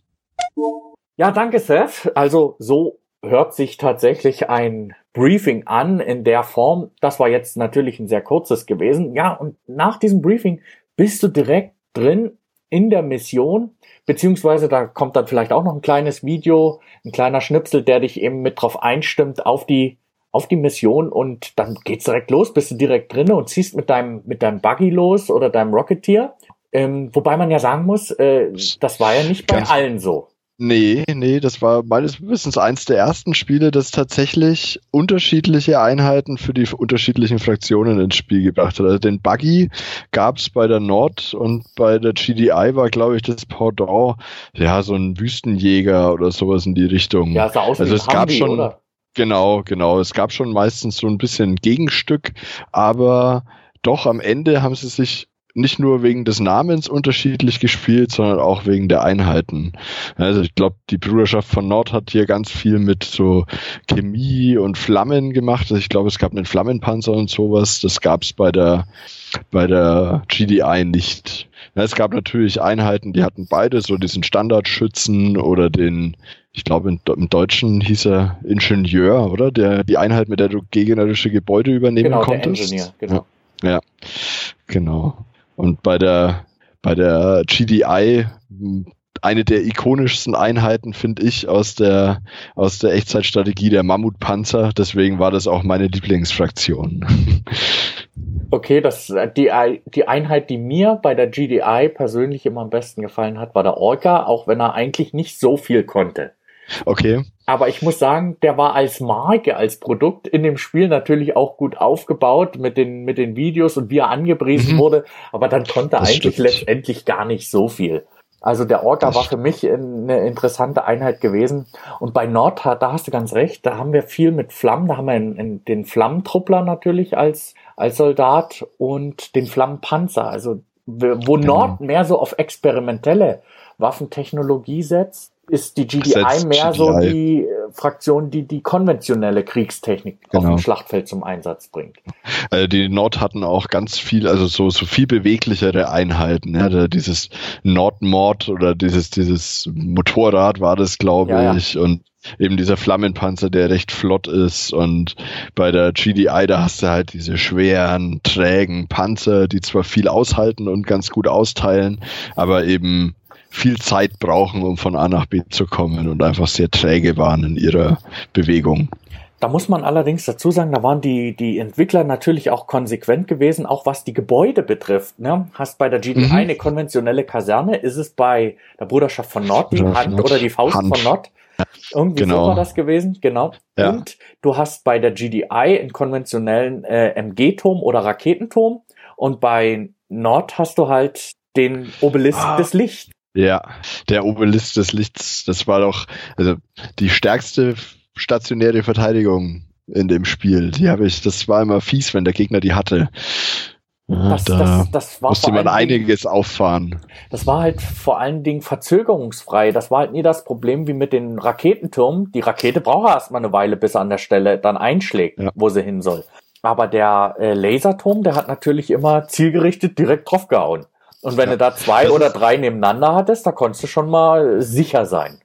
Ja, danke, Seth. Also so hört sich tatsächlich ein Briefing an in der Form. Das war jetzt natürlich ein sehr kurzes gewesen. Ja, und nach diesem Briefing bist du direkt drin in der Mission beziehungsweise da kommt dann vielleicht auch noch ein kleines Video, ein kleiner Schnipsel, der dich eben mit drauf einstimmt auf die auf die Mission und dann geht's direkt los, bist du direkt drinne und ziehst mit deinem mit deinem Buggy los oder deinem Rocketeer. Ähm, wobei man ja sagen muss, äh, das war ja nicht bei Ganz allen so. Nee, nee, das war meines Wissens eins der ersten Spiele, das tatsächlich unterschiedliche Einheiten für die unterschiedlichen Fraktionen ins Spiel gebracht hat. Also den Buggy gab's bei der Nord und bei der GDI war, glaube ich, das Pendant, ja, so ein Wüstenjäger oder sowas in die Richtung. Ja, sah aus also es Humvee, gab schon, oder? Genau, genau. Es gab schon meistens so ein bisschen Gegenstück, aber doch am Ende haben sie sich nicht nur wegen des Namens unterschiedlich gespielt, sondern auch wegen der Einheiten. Also ich glaube, die Bruderschaft von Nord hat hier ganz viel mit so Chemie und Flammen gemacht. Also ich glaube, es gab einen Flammenpanzer und sowas. Das gab es bei der bei der GDI nicht. Es gab natürlich Einheiten, die hatten beide so diesen Standardschützen oder den, ich glaube im Deutschen hieß er Ingenieur, oder? Der, die Einheit, mit der du gegnerische Gebäude übernehmen genau, konntest. Der Ingenieur, genau. Ja, ja, genau. Und bei der, bei der GDI, eine der ikonischsten Einheiten, finde ich, aus der, aus der Echtzeitstrategie der Mammutpanzer. Deswegen war das auch meine Lieblingsfraktion. Okay, das, die, die Einheit, die mir bei der GDI persönlich immer am besten gefallen hat, war der Orca, auch wenn er eigentlich nicht so viel konnte. Okay. Aber ich muss sagen, der war als Marke, als Produkt in dem Spiel natürlich auch gut aufgebaut mit den, mit den Videos und wie er angepriesen mhm. wurde. Aber dann konnte er eigentlich stimmt. letztendlich gar nicht so viel. Also der Orca das war für mich eine interessante Einheit gewesen. Und bei Nord, da hast du ganz recht, da haben wir viel mit Flammen. Da haben wir den Flammentruppler natürlich als, als Soldat und den Flammenpanzer. Also wo genau. Nord mehr so auf experimentelle Waffentechnologie setzt, ist die GDI mehr GDI. so die äh, Fraktion, die die konventionelle Kriegstechnik genau. auf dem Schlachtfeld zum Einsatz bringt. Also die Nord hatten auch ganz viel, also so, so viel beweglichere Einheiten. Ja, dieses Nordmord oder dieses, dieses Motorrad war das, glaube ja, ich. Ja. Und eben dieser Flammenpanzer, der recht flott ist und bei der GDI, da hast du halt diese schweren, trägen Panzer, die zwar viel aushalten und ganz gut austeilen, aber eben viel Zeit brauchen, um von A nach B zu kommen und einfach sehr träge waren in ihrer Bewegung. Da muss man allerdings dazu sagen, da waren die, die Entwickler natürlich auch konsequent gewesen, auch was die Gebäude betrifft. Ne? Hast bei der GDI mhm. eine konventionelle Kaserne, ist es bei der Bruderschaft von Nord die Hand oder die Faust Hand. von Nord? Irgendwie Genau. so war das gewesen, genau. Ja. Und du hast bei der GDI einen konventionellen äh, MG-Turm oder Raketenturm und bei Nord hast du halt den Obelisk Ah. des Lichts. Ja, der Obelisk des Lichts, das war doch also die stärkste stationäre Verteidigung in dem Spiel. Die habe ich, das war immer fies, wenn der Gegner die hatte. Ja, Das, da das, das war musste man Dingen- einiges auffahren. Das war halt vor allen Dingen verzögerungsfrei. Das war halt nie das Problem wie mit den Raketentürmen. Die Rakete braucht erstmal eine Weile, bis er an der Stelle dann einschlägt, Ja. wo sie hin soll. Aber der äh, Laserturm, der hat natürlich immer zielgerichtet direkt draufgehauen. Und wenn Ja. du da zwei Das oder drei nebeneinander hattest, da konntest du schon mal sicher sein.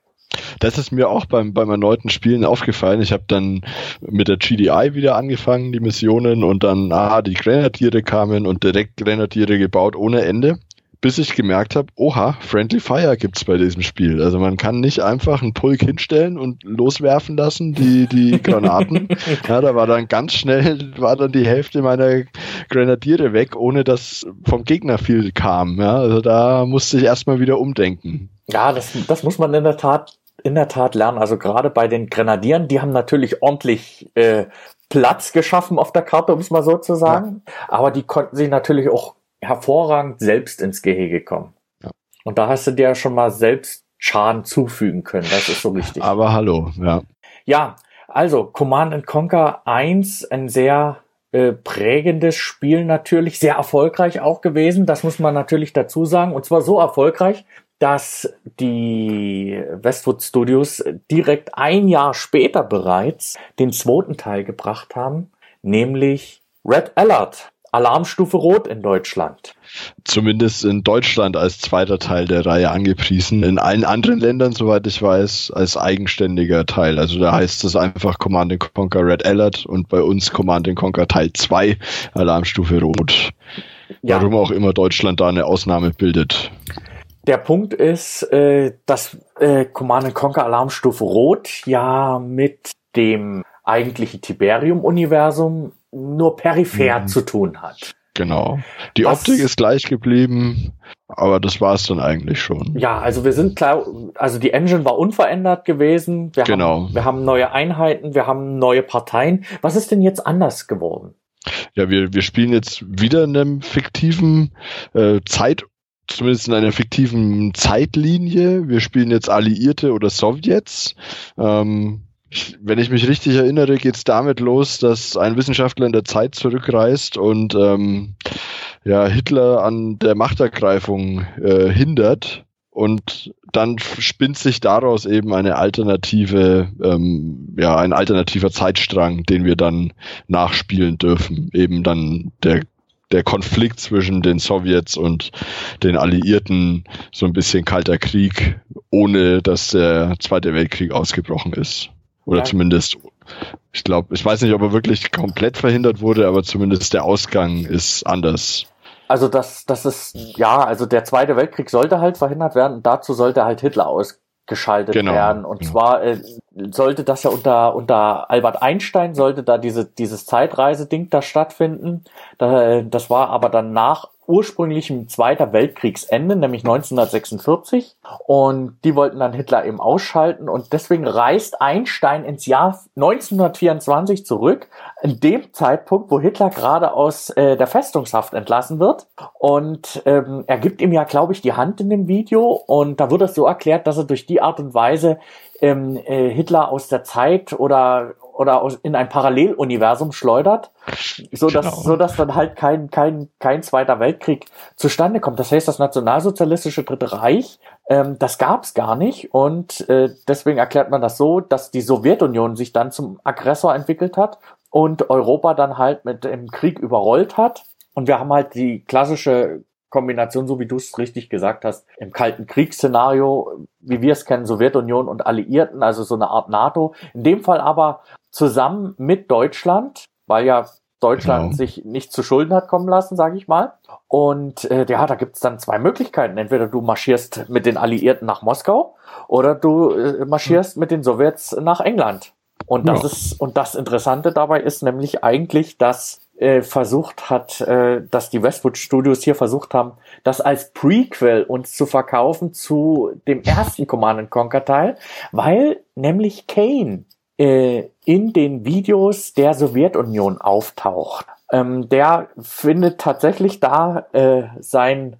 Das ist mir auch beim, beim erneuten Spielen aufgefallen. Ich habe dann mit der GDI wieder angefangen, die Missionen, und dann, ah, die Grenadiere kamen und direkt Grenadiere gebaut ohne Ende. Bis ich gemerkt habe, oha, Friendly Fire gibt's bei diesem Spiel. Also man kann nicht einfach einen Pulk hinstellen und loswerfen lassen, die, die Granaten. ja, da war dann ganz schnell, war dann die Hälfte meiner Grenadiere weg, ohne dass vom Gegner viel kam. Ja, also da musste ich erstmal wieder umdenken. Ja, das, das muss man in der Tat, in der Tat lernen. Also gerade bei den Grenadieren, die haben natürlich ordentlich äh, Platz geschaffen auf der Karte, um es mal so zu sagen. Aber die konnten sich natürlich auch hervorragend selbst ins Gehege kommen. Ja. Und da hast du dir schon mal selbst Schaden zufügen können. Das ist so richtig. Aber hallo, ja. Ja, also Command and Conquer 1, ein sehr äh, prägendes Spiel natürlich, sehr erfolgreich auch gewesen, das muss man natürlich dazu sagen. Und zwar so erfolgreich, dass die Westwood Studios direkt ein Jahr später bereits den zweiten Teil gebracht haben, nämlich Red Alert, Alarmstufe Rot in Deutschland. zumindest in Deutschland als zweiter Teil der Reihe angepriesen. In allen anderen Ländern, soweit ich weiß, als eigenständiger Teil. Also da heißt es einfach Command Conquer Red Alert und bei uns Command Conquer Teil 2 Alarmstufe Rot. Ja. Warum auch immer Deutschland da eine Ausnahme bildet. Der Punkt ist, äh, dass äh, Command Conquer Alarmstufe Rot ja mit dem eigentlichen Tiberium-Universum nur peripher Mhm. zu tun hat. Genau. Die Was- Optik ist gleich geblieben, aber das war es dann eigentlich schon. Ja, also wir sind klar, also die Engine war unverändert gewesen. Wir Genau. Haben, wir haben neue Einheiten, wir haben neue Parteien. Was ist denn jetzt anders geworden? Ja, wir, wir spielen jetzt wieder in einem fiktiven äh, Zeit, zumindest in einer fiktiven Zeitlinie. Wir spielen jetzt Alliierte oder Sowjets. Ähm, wenn ich mich richtig erinnere, geht's damit los, dass ein Wissenschaftler in der Zeit zurückreist und ähm, ja, Hitler an der Machtergreifung äh, hindert. Und dann spinnt sich daraus eben eine alternative, ähm, ja, ein alternativer Zeitstrang, den wir dann nachspielen dürfen. Eben dann der, der Konflikt zwischen den Sowjets und den Alliierten, so ein bisschen kalter Krieg, ohne dass der Zweite Weltkrieg ausgebrochen ist. Oder Ja. zumindest, ich glaube, ich weiß nicht, ob er wirklich komplett verhindert wurde, aber zumindest der Ausgang ist anders. Also das, das ist, ja, also der Zweite Weltkrieg sollte halt verhindert werden und dazu sollte halt Hitler ausgeschaltet Genau, werden. Und genau. zwar äh, sollte das ja unter, unter Albert Einstein, sollte da diese, dieses Zeitreiseding da stattfinden. Da, äh, das war aber dann nach ursprünglichem Zweiter Weltkriegsende, nämlich 1946. Und die wollten dann Hitler eben ausschalten und deswegen reist Einstein ins Jahr 1924 zurück, in dem Zeitpunkt, wo Hitler gerade aus äh, der Festungshaft entlassen wird. Und ähm, er gibt ihm ja, glaube ich, die Hand in dem Video. Und da wird es so erklärt, dass er durch die Art und Weise ähm, äh, Hitler aus der Zeit oder oder in ein Paralleluniversum schleudert, so dass Genau. so dass dann halt kein kein kein zweiter Weltkrieg zustande kommt. Das heißt, das nationalsozialistische Dritte Reich, ähm, das gab es gar nicht und äh, deswegen erklärt man das so, dass die Sowjetunion sich dann zum Aggressor entwickelt hat und Europa dann halt mit dem Krieg überrollt hat. Und wir haben halt die klassische Kombination, so wie du es richtig gesagt hast, im Kalten Kriegsszenario, wie wir es kennen, Sowjetunion und Alliierten, also so eine Art NATO. In dem Fall aber zusammen mit Deutschland, weil ja Deutschland Genau. sich nicht zu Schulden hat kommen lassen, sage ich mal. Und äh, ja, da gibt's dann zwei Möglichkeiten. Entweder du marschierst mit den Alliierten nach Moskau oder du äh, marschierst mit den Sowjets nach England. Und das Ja. ist und das Interessante dabei ist nämlich eigentlich, dass äh, versucht hat, äh, dass die Westwood Studios hier versucht haben, das als Prequel uns zu verkaufen zu dem ersten Command Conquer Teil, weil nämlich Kane äh, in den Videos der Sowjetunion auftaucht. Ähm, der findet tatsächlich da äh, sein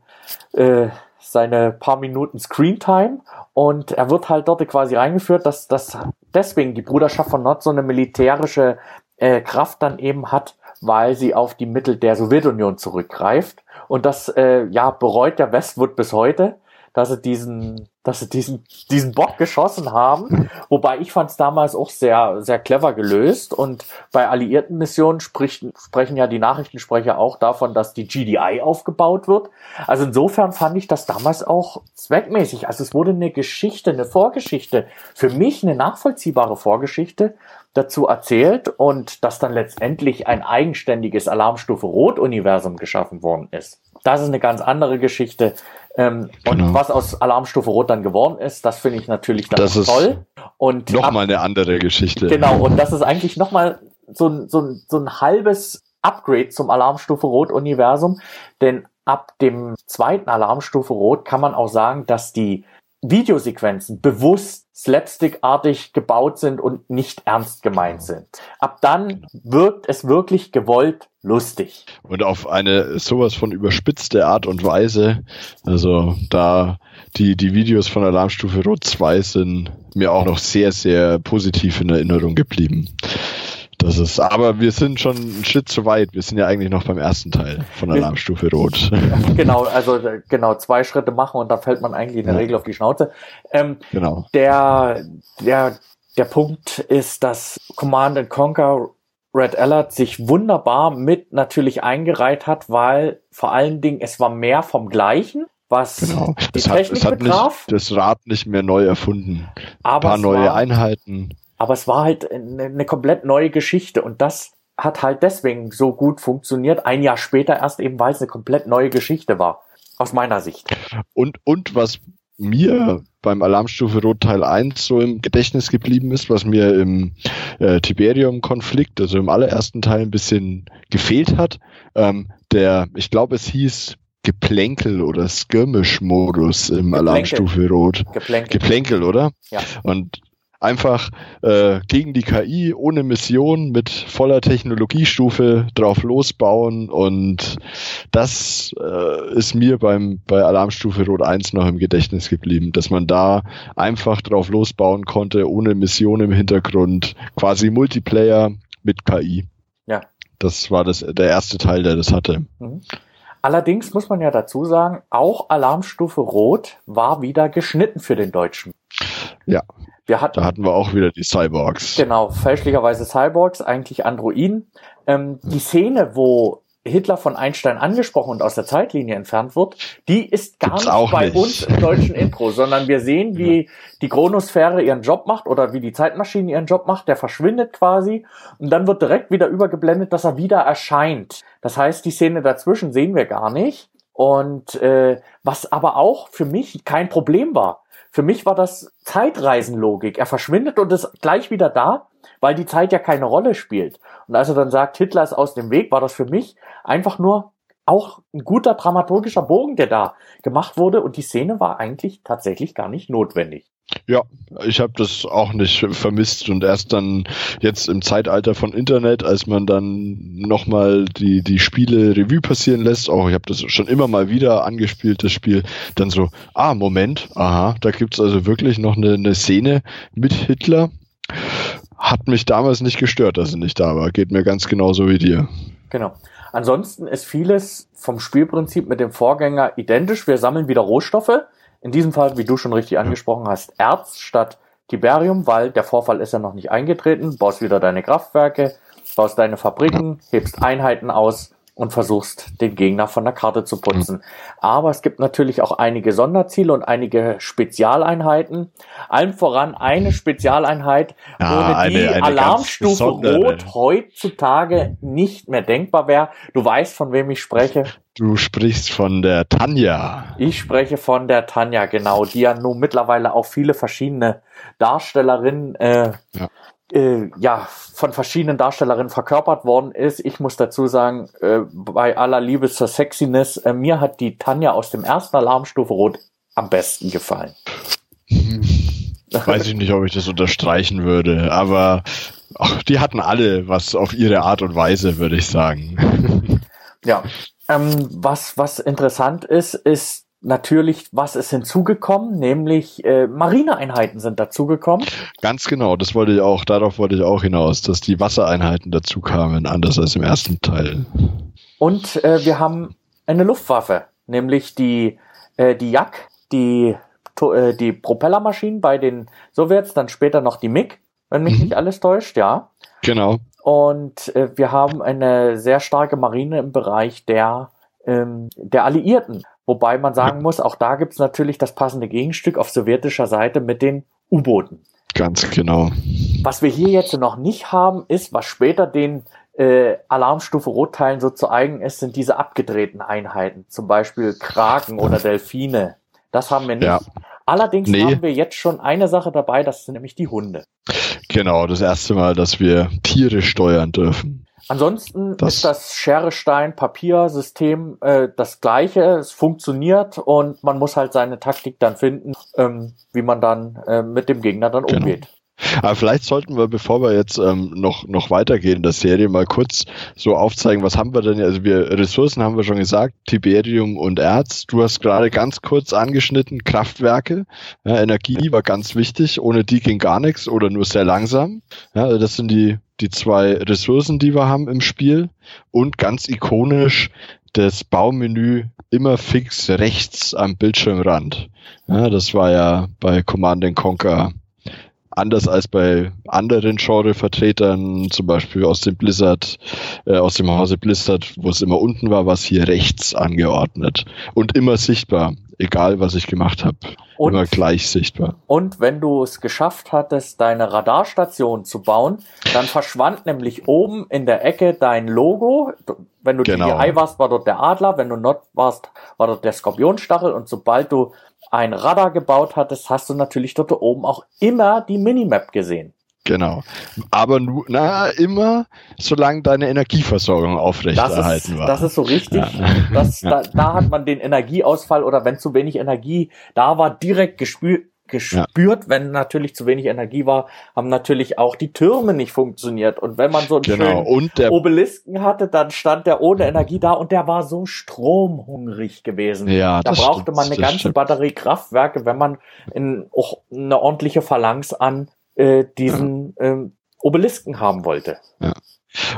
äh, seine paar Minuten Screentime und er wird halt dort quasi eingeführt, dass dass deswegen die Bruderschaft von Nord so eine militärische äh, Kraft dann eben hat, weil sie auf die Mittel der Sowjetunion zurückgreift. Und das äh, ja bereut der Westwood bis heute, dass sie diesen, dass sie diesen, diesen Bock geschossen haben. Wobei ich fand es damals auch sehr, sehr clever gelöst. Und bei alliierten Missionen spricht, sprechen ja die Nachrichtensprecher auch davon, dass die GDI aufgebaut wird. Also insofern fand ich das damals auch zweckmäßig. Also es wurde eine Geschichte, eine Vorgeschichte, für mich eine nachvollziehbare Vorgeschichte dazu erzählt und dass dann letztendlich ein eigenständiges Alarmstufe Rot-Universum geschaffen worden ist. Das ist eine ganz andere Geschichte. Ähm, genau. Und was aus Alarmstufe Rot dann geworden ist, das finde ich natürlich dann das toll. Und nochmal eine andere Geschichte. Genau, und das ist eigentlich nochmal so ein, so, so ein halbes Upgrade zum Alarmstufe Rot Universum, denn ab dem zweiten Alarmstufe Rot kann man auch sagen, dass die Videosequenzen bewusst slapstickartig gebaut sind und nicht ernst gemeint sind. Ab dann wirkt es wirklich gewollt lustig. Und auf eine sowas von überspitzte Art und Weise. Also da die, die Videos von Alarmstufe Rot 2 sind mir auch noch sehr, sehr positiv in Erinnerung geblieben. Das ist, aber wir sind schon einen Schritt zu weit. Wir sind ja eigentlich noch beim ersten Teil von Alarmstufe Rot. Genau, also genau, zwei Schritte machen und da fällt man eigentlich in der ja. Regel auf die Schnauze. Ähm, genau. Der, der, der Punkt ist, dass Command Conquer Red Alert sich wunderbar mit natürlich eingereiht hat, weil vor allen Dingen es war mehr vom Gleichen, was genau. die es Technik hat, es hat betraf. Nicht das Rad nicht mehr neu erfunden. Aber Ein paar neue war, Einheiten. Aber es war halt eine, eine komplett neue Geschichte und das hat halt deswegen so gut funktioniert. Ein Jahr später erst eben, weil es eine komplett neue Geschichte war. Aus meiner Sicht. Und, und was mir beim Alarmstufe Rot Teil 1 so im Gedächtnis geblieben ist, was mir im äh, Tiberium-Konflikt, also im allerersten Teil ein bisschen gefehlt hat, ähm, der, ich glaube, es hieß Geplänkel oder Skirmish-Modus im Geplänkel. Alarmstufe Rot. Geplänkel. Geplänkel, oder? Ja. Und einfach äh, gegen die KI ohne Mission mit voller Technologiestufe drauf losbauen und das äh, ist mir beim bei Alarmstufe Rot 1 noch im Gedächtnis geblieben, dass man da einfach drauf losbauen konnte ohne Mission im Hintergrund, quasi Multiplayer mit KI. Ja. Das war das der erste Teil, der das hatte. Mhm. Allerdings muss man ja dazu sagen, auch Alarmstufe Rot war wieder geschnitten für den Deutschen. Ja. Wir hatten, da hatten wir auch wieder die Cyborgs. Genau, fälschlicherweise Cyborgs, eigentlich Androiden. Ähm, die Szene, wo Hitler von Einstein angesprochen und aus der Zeitlinie entfernt wird, die ist gar Gibt's nicht bei nicht. uns im deutschen Intro, sondern wir sehen, wie die Chronosphäre ihren Job macht oder wie die Zeitmaschine ihren Job macht, der verschwindet quasi und dann wird direkt wieder übergeblendet, dass er wieder erscheint. Das heißt, die Szene dazwischen sehen wir gar nicht und äh, was aber auch für mich kein Problem war. Für mich war das Zeitreisenlogik. Er verschwindet und ist gleich wieder da, weil die Zeit ja keine Rolle spielt. Und als er dann sagt, Hitler ist aus dem Weg, war das für mich einfach nur auch ein guter dramaturgischer Bogen, der da gemacht wurde. Und die Szene war eigentlich tatsächlich gar nicht notwendig. Ja, ich habe das auch nicht vermisst und erst dann jetzt im Zeitalter von Internet, als man dann nochmal die, die Spiele Revue passieren lässt, auch ich habe das schon immer mal wieder angespielt, das Spiel, dann so, ah, Moment, aha, da gibt's also wirklich noch eine, eine Szene mit Hitler. Hat mich damals nicht gestört, dass er nicht da war. Geht mir ganz genauso wie dir. Genau. Ansonsten ist vieles vom Spielprinzip mit dem Vorgänger identisch. Wir sammeln wieder Rohstoffe in diesem Fall, wie du schon richtig angesprochen hast, Erz statt Tiberium, weil der Vorfall ist ja noch nicht eingetreten. Baust wieder deine Kraftwerke, baust deine Fabriken, hebst Einheiten aus und versuchst, den Gegner von der Karte zu putzen. Aber es gibt natürlich auch einige Sonderziele und einige Spezialeinheiten. Allem voran eine Spezialeinheit, ja, ohne eine, die eine Alarmstufe Rot heutzutage nicht mehr denkbar wäre. Du weißt, von wem ich spreche. Du sprichst von der Tanja. Ich spreche von der Tanja, genau, die ja nun mittlerweile auch viele verschiedene Darstellerinnen äh, ja. Äh, ja von verschiedenen Darstellerinnen verkörpert worden ist. Ich muss dazu sagen, äh, bei aller Liebe zur Sexiness, äh, mir hat die Tanja aus dem ersten Alarmstufe Rot am besten gefallen. Weiß ich nicht, ob ich das unterstreichen würde, aber ach, die hatten alle was auf ihre Art und Weise, würde ich sagen. Ja, ähm, was, was interessant ist, ist natürlich, was ist hinzugekommen, nämlich äh, Marineeinheiten sind dazugekommen. Ganz genau, das wollte ich auch, darauf wollte ich auch hinaus, dass die Wassereinheiten dazu kamen, anders als im ersten Teil. Und äh, wir haben eine Luftwaffe, nämlich die, äh, die Jak, die, äh, die Propellermaschinen bei den Sowjets, dann später noch die MiG, wenn mich mhm. nicht alles täuscht, ja. Genau. Und äh, wir haben eine sehr starke Marine im Bereich der, ähm, der Alliierten. Wobei man sagen muss, auch da gibt's natürlich das passende Gegenstück auf sowjetischer Seite mit den U-Booten. Ganz genau. Was wir hier jetzt noch nicht haben, ist, was später den äh, Alarmstufe Rotteilen so zu eigen ist, sind diese abgedrehten Einheiten, zum Beispiel Kraken oder Delfine. Das haben wir nicht. Ja. Allerdings nee. haben wir jetzt schon eine Sache dabei, das sind nämlich die Hunde. Genau, das erste Mal, dass wir Tiere steuern dürfen. Ansonsten das ist das Schere-Stein-Papier-System äh, das gleiche. Es funktioniert und man muss halt seine Taktik dann finden, ähm, wie man dann äh, mit dem Gegner dann genau. umgeht. Aber vielleicht sollten wir, bevor wir jetzt ähm, noch, noch weitergehen in der Serie, mal kurz so aufzeigen, was haben wir denn? Also wir Ressourcen haben wir schon gesagt, Tiberium und Erz. Du hast gerade ganz kurz angeschnitten, Kraftwerke. Ja, Energie war ganz wichtig, ohne die ging gar nichts oder nur sehr langsam. Ja, also das sind die, die zwei Ressourcen, die wir haben im Spiel. Und ganz ikonisch das Baumenü immer fix rechts am Bildschirmrand. Ja, das war ja bei Command Conquer anders als bei anderen Genre-Vertretern, zum Beispiel aus dem Blizzard, äh, aus dem Hause Blizzard, wo es immer unten war, war es hier rechts angeordnet und immer sichtbar, egal was ich gemacht habe. Immer gleich sichtbar. Und wenn du es geschafft hattest, deine Radarstation zu bauen, dann verschwand nämlich oben in der Ecke dein Logo. Wenn du genau. DDI warst, war dort der Adler. Wenn du Not warst, war dort der Skorpionstachel. Und sobald du ein Radar gebaut hattest, hast du natürlich dort oben auch immer die Minimap gesehen. Genau. Aber nur, na, immer, solange deine Energieversorgung aufrechterhalten war. Das ist so richtig. Ja. Das, da, da hat man den Energieausfall oder wenn zu wenig Energie da war, direkt gespürt, gespürt, ja. wenn natürlich zu wenig Energie war, haben natürlich auch die Türme nicht funktioniert. Und wenn man so einen genau. schönen Obelisken hatte, dann stand der ohne Energie da und der war so stromhungrig gewesen. Ja, da brauchte stimmt, man eine ganze stimmt. Batterie Kraftwerke, wenn man in, auch eine ordentliche Phalanx an äh, diesen ja. ähm, Obelisken haben wollte. Ja.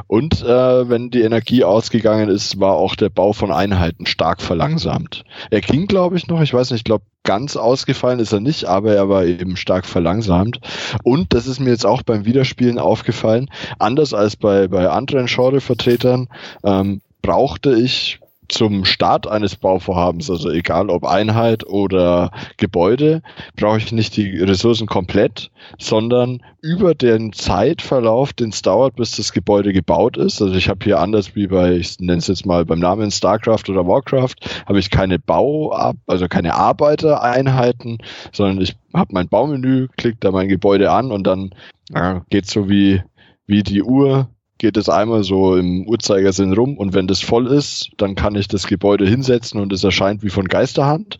Und äh, wenn die Energie ausgegangen ist, war auch der Bau von Einheiten stark verlangsamt. Er ging, glaube ich, noch, ich weiß nicht, ich glaube, ganz ausgefallen ist er nicht, aber er war eben stark verlangsamt. Und das ist mir jetzt auch beim Wiederspielen aufgefallen, anders als bei, bei anderen Genre-Vertretern, ähm, brauchte ich zum Start eines Bauvorhabens, also egal ob Einheit oder Gebäude, brauche ich nicht die Ressourcen komplett, sondern über den Zeitverlauf, den es dauert, bis das Gebäude gebaut ist. Also ich habe hier anders wie bei, ich nenne es jetzt mal beim Namen StarCraft oder Warcraft, habe ich keine Bau, also keine Arbeitereinheiten, sondern ich habe mein Baumenü, klicke da mein Gebäude an und dann ja, geht so wie wie die Uhr geht es einmal so im Uhrzeigersinn rum und wenn das voll ist, dann kann ich das Gebäude hinsetzen und es erscheint wie von Geisterhand.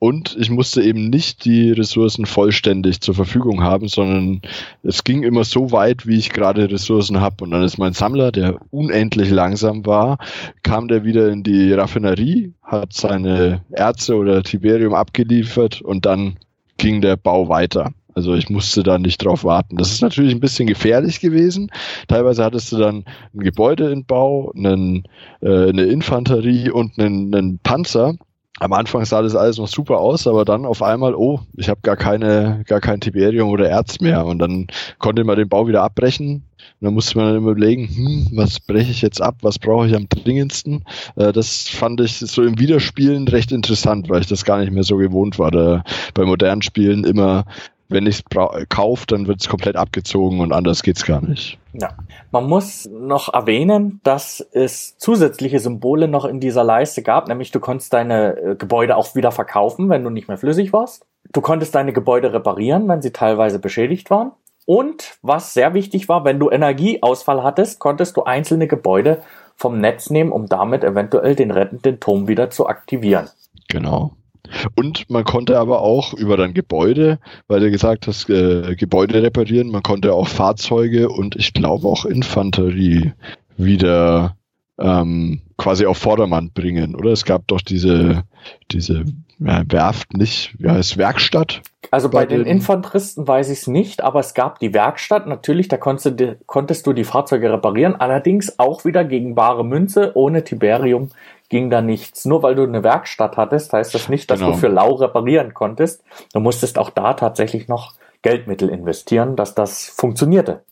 Und ich musste eben nicht die Ressourcen vollständig zur Verfügung haben, sondern es ging immer so weit, wie ich gerade Ressourcen habe. Und dann ist mein Sammler, der unendlich langsam war, kam der wieder in die Raffinerie, hat seine Erze oder Tiberium abgeliefert und dann ging der Bau weiter. Also ich musste da nicht drauf warten. Das ist natürlich ein bisschen gefährlich gewesen. Teilweise hattest du dann ein Gebäude in Bau, einen, äh, eine Infanterie und einen, einen Panzer am Anfang sah das alles noch super aus, aber dann auf einmal, oh, ich habe gar keine, gar kein Tiberium oder Erz mehr. Und dann konnte man den Bau wieder abbrechen. Und dann musste man dann immer überlegen, hm, was breche ich jetzt ab, was brauche ich am dringendsten. Äh, das fand ich so im Wiederspielen recht interessant, weil ich das gar nicht mehr so gewohnt war. Da bei modernen Spielen immer wenn ich es kaufe, dann wird es komplett abgezogen und anders geht's gar nicht. Ja. Man muss noch erwähnen, dass es zusätzliche Symbole noch in dieser Leiste gab, nämlich du konntest deine äh, Gebäude auch wieder verkaufen, wenn du nicht mehr flüssig warst. Du konntest deine Gebäude reparieren, wenn sie teilweise beschädigt waren. Und was sehr wichtig war, wenn du Energieausfall hattest, konntest du einzelne Gebäude vom Netz nehmen, um damit eventuell den rettenden Turm wieder zu aktivieren. Genau. Und man konnte aber auch über dein Gebäude, weil du gesagt hast, äh, Gebäude reparieren, man konnte auch Fahrzeuge und ich glaube auch Infanterie wieder ähm, quasi auf Vordermann bringen, oder? Es gab doch diese, diese ja, Werft nicht, wie heißt Werkstatt? Also bei, bei den, den Infanteristen weiß ich es nicht, aber es gab die Werkstatt, natürlich, da konntest du, konntest du die Fahrzeuge reparieren, allerdings auch wieder gegen bare Münze, ohne Tiberium ging da nichts. Nur weil du eine Werkstatt hattest, heißt das nicht, dass genau. du für lau reparieren konntest. Du musstest auch da tatsächlich noch Geldmittel investieren, dass das funktionierte.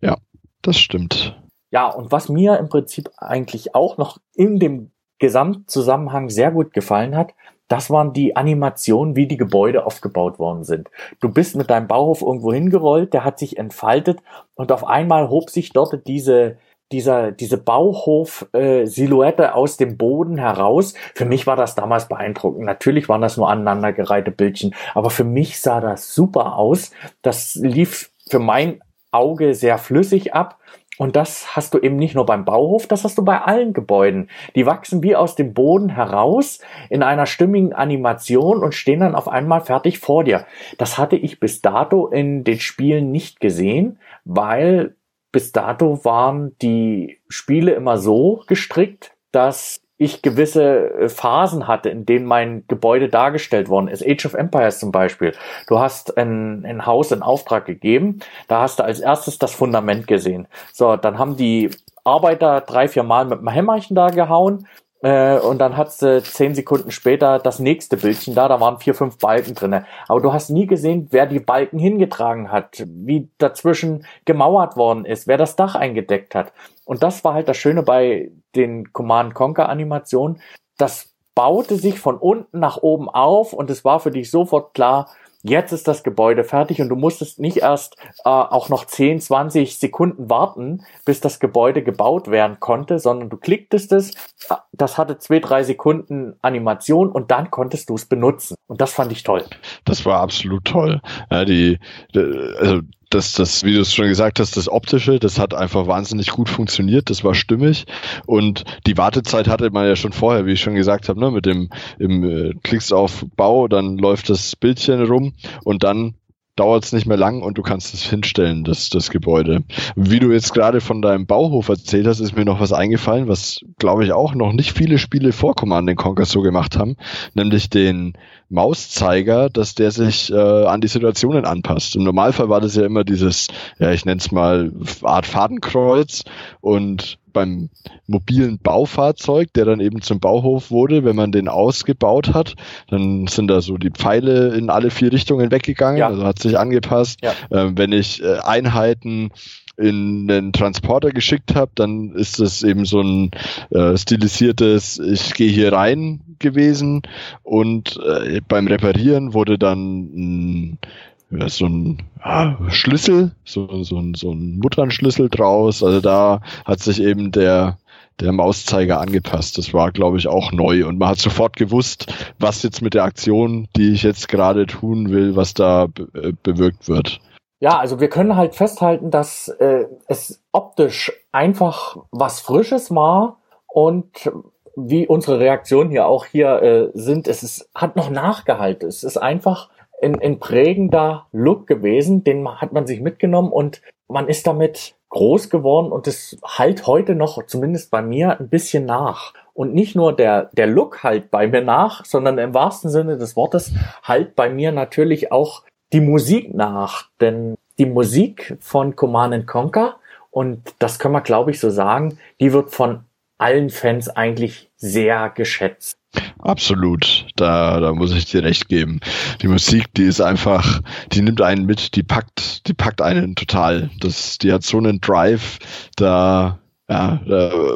Ja, das stimmt. Ja, und was mir im Prinzip eigentlich auch noch in dem Gesamtzusammenhang sehr gut gefallen hat, das waren die Animationen, wie die Gebäude aufgebaut worden sind. Du bist mit deinem Bauhof irgendwo hingerollt, der hat sich entfaltet und auf einmal hob sich dort diese dieser, diese Bauhof-Silhouette äh, aus dem Boden heraus. Für mich war das damals beeindruckend. Natürlich waren das nur aneinandergereihte Bildchen, aber für mich sah das super aus. Das lief für mein Auge sehr flüssig ab. Und das hast du eben nicht nur beim Bauhof, das hast du bei allen Gebäuden. Die wachsen wie aus dem Boden heraus in einer stimmigen Animation und stehen dann auf einmal fertig vor dir. Das hatte ich bis dato in den Spielen nicht gesehen, weil bis dato waren die Spiele immer so gestrickt, dass ich gewisse äh, Phasen hatte, in denen mein Gebäude dargestellt worden ist. Age of Empires zum Beispiel. Du hast ein, ein Haus in Auftrag gegeben, da hast du als erstes das Fundament gesehen. So, dann haben die Arbeiter drei, vier Mal mit dem Hämmerchen da gehauen äh, und dann hat sie zehn Sekunden später das nächste Bildchen da, da waren vier, fünf Balken drinne. Aber du hast nie gesehen, wer die Balken hingetragen hat, wie dazwischen gemauert worden ist, wer das Dach eingedeckt hat. Und das war halt das Schöne bei den Command Conquer Animationen. Das baute sich von unten nach oben auf und es war für dich sofort klar, jetzt ist das Gebäude fertig und du musstest nicht erst äh, auch noch 10, 20 Sekunden warten, bis das Gebäude gebaut werden konnte, sondern du klicktest es, äh, das hatte zwei, drei Sekunden Animation und dann konntest du es benutzen. Und das fand ich toll. Das war absolut toll. Ja, die, also das, das, wie du es schon gesagt hast, das Optische, das hat einfach wahnsinnig gut funktioniert, das war stimmig. Und die Wartezeit hatte man ja schon vorher, wie ich schon gesagt habe, ne, mit dem im, äh, klickst auf Bau, dann läuft das Bildchen rum und dann dauert es nicht mehr lang und du kannst es hinstellen, das, das Gebäude. Wie du jetzt gerade von deinem Bauhof erzählt hast, ist mir noch was eingefallen, was glaube ich auch noch nicht viele Spiele vor Command Conquer so gemacht haben, nämlich den Mauszeiger, dass der sich äh, an die Situationen anpasst. Im Normalfall war das ja immer dieses, ja, ich nenne es mal Art Fadenkreuz und beim mobilen Baufahrzeug, der dann eben zum Bauhof wurde, wenn man den ausgebaut hat, dann sind da so die Pfeile in alle vier Richtungen weggegangen, ja. also hat sich angepasst. Ja. Äh, wenn ich äh, Einheiten in den Transporter geschickt habe, dann ist das eben so ein äh, stilisiertes, ich gehe hier rein gewesen und äh, beim Reparieren wurde dann ein, ja, so ein ja, Schlüssel, so, so, ein, so ein Mutternschlüssel draus. Also da hat sich eben der der Mauszeiger angepasst. Das war, glaube ich, auch neu. Und man hat sofort gewusst, was jetzt mit der Aktion, die ich jetzt gerade tun will, was da äh, bewirkt wird. Ja, also wir können halt festhalten, dass äh, es optisch einfach was Frisches war und wie unsere Reaktionen hier auch hier äh, sind, es ist, hat noch nachgehalten. Es ist einfach ein, ein prägender Look gewesen, den hat man sich mitgenommen und man ist damit groß geworden und es halt heute noch, zumindest bei mir, ein bisschen nach. Und nicht nur der, der Look halt bei mir nach, sondern im wahrsten Sinne des Wortes halt bei mir natürlich auch die Musik nach, denn die Musik von Command Conquer, und das können wir glaube ich so sagen, die wird von allen Fans eigentlich sehr geschätzt. Absolut, da, da muss ich dir recht geben. Die Musik, die ist einfach, die nimmt einen mit, die packt, die packt einen total. Das, die hat so einen Drive, da ja,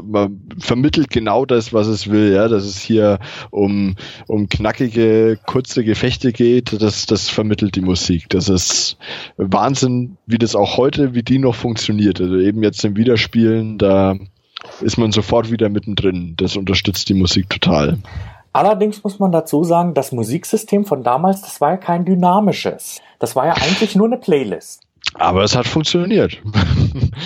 man vermittelt genau das, was es will, ja, dass es hier um, um knackige, kurze Gefechte geht, das, das vermittelt die Musik. Das ist Wahnsinn, wie das auch heute, wie die noch funktioniert. Also eben jetzt im Wiederspielen, da ist man sofort wieder mittendrin. Das unterstützt die Musik total. Allerdings muss man dazu sagen, das Musiksystem von damals, das war ja kein dynamisches. Das war ja eigentlich nur eine Playlist. Aber es hat funktioniert.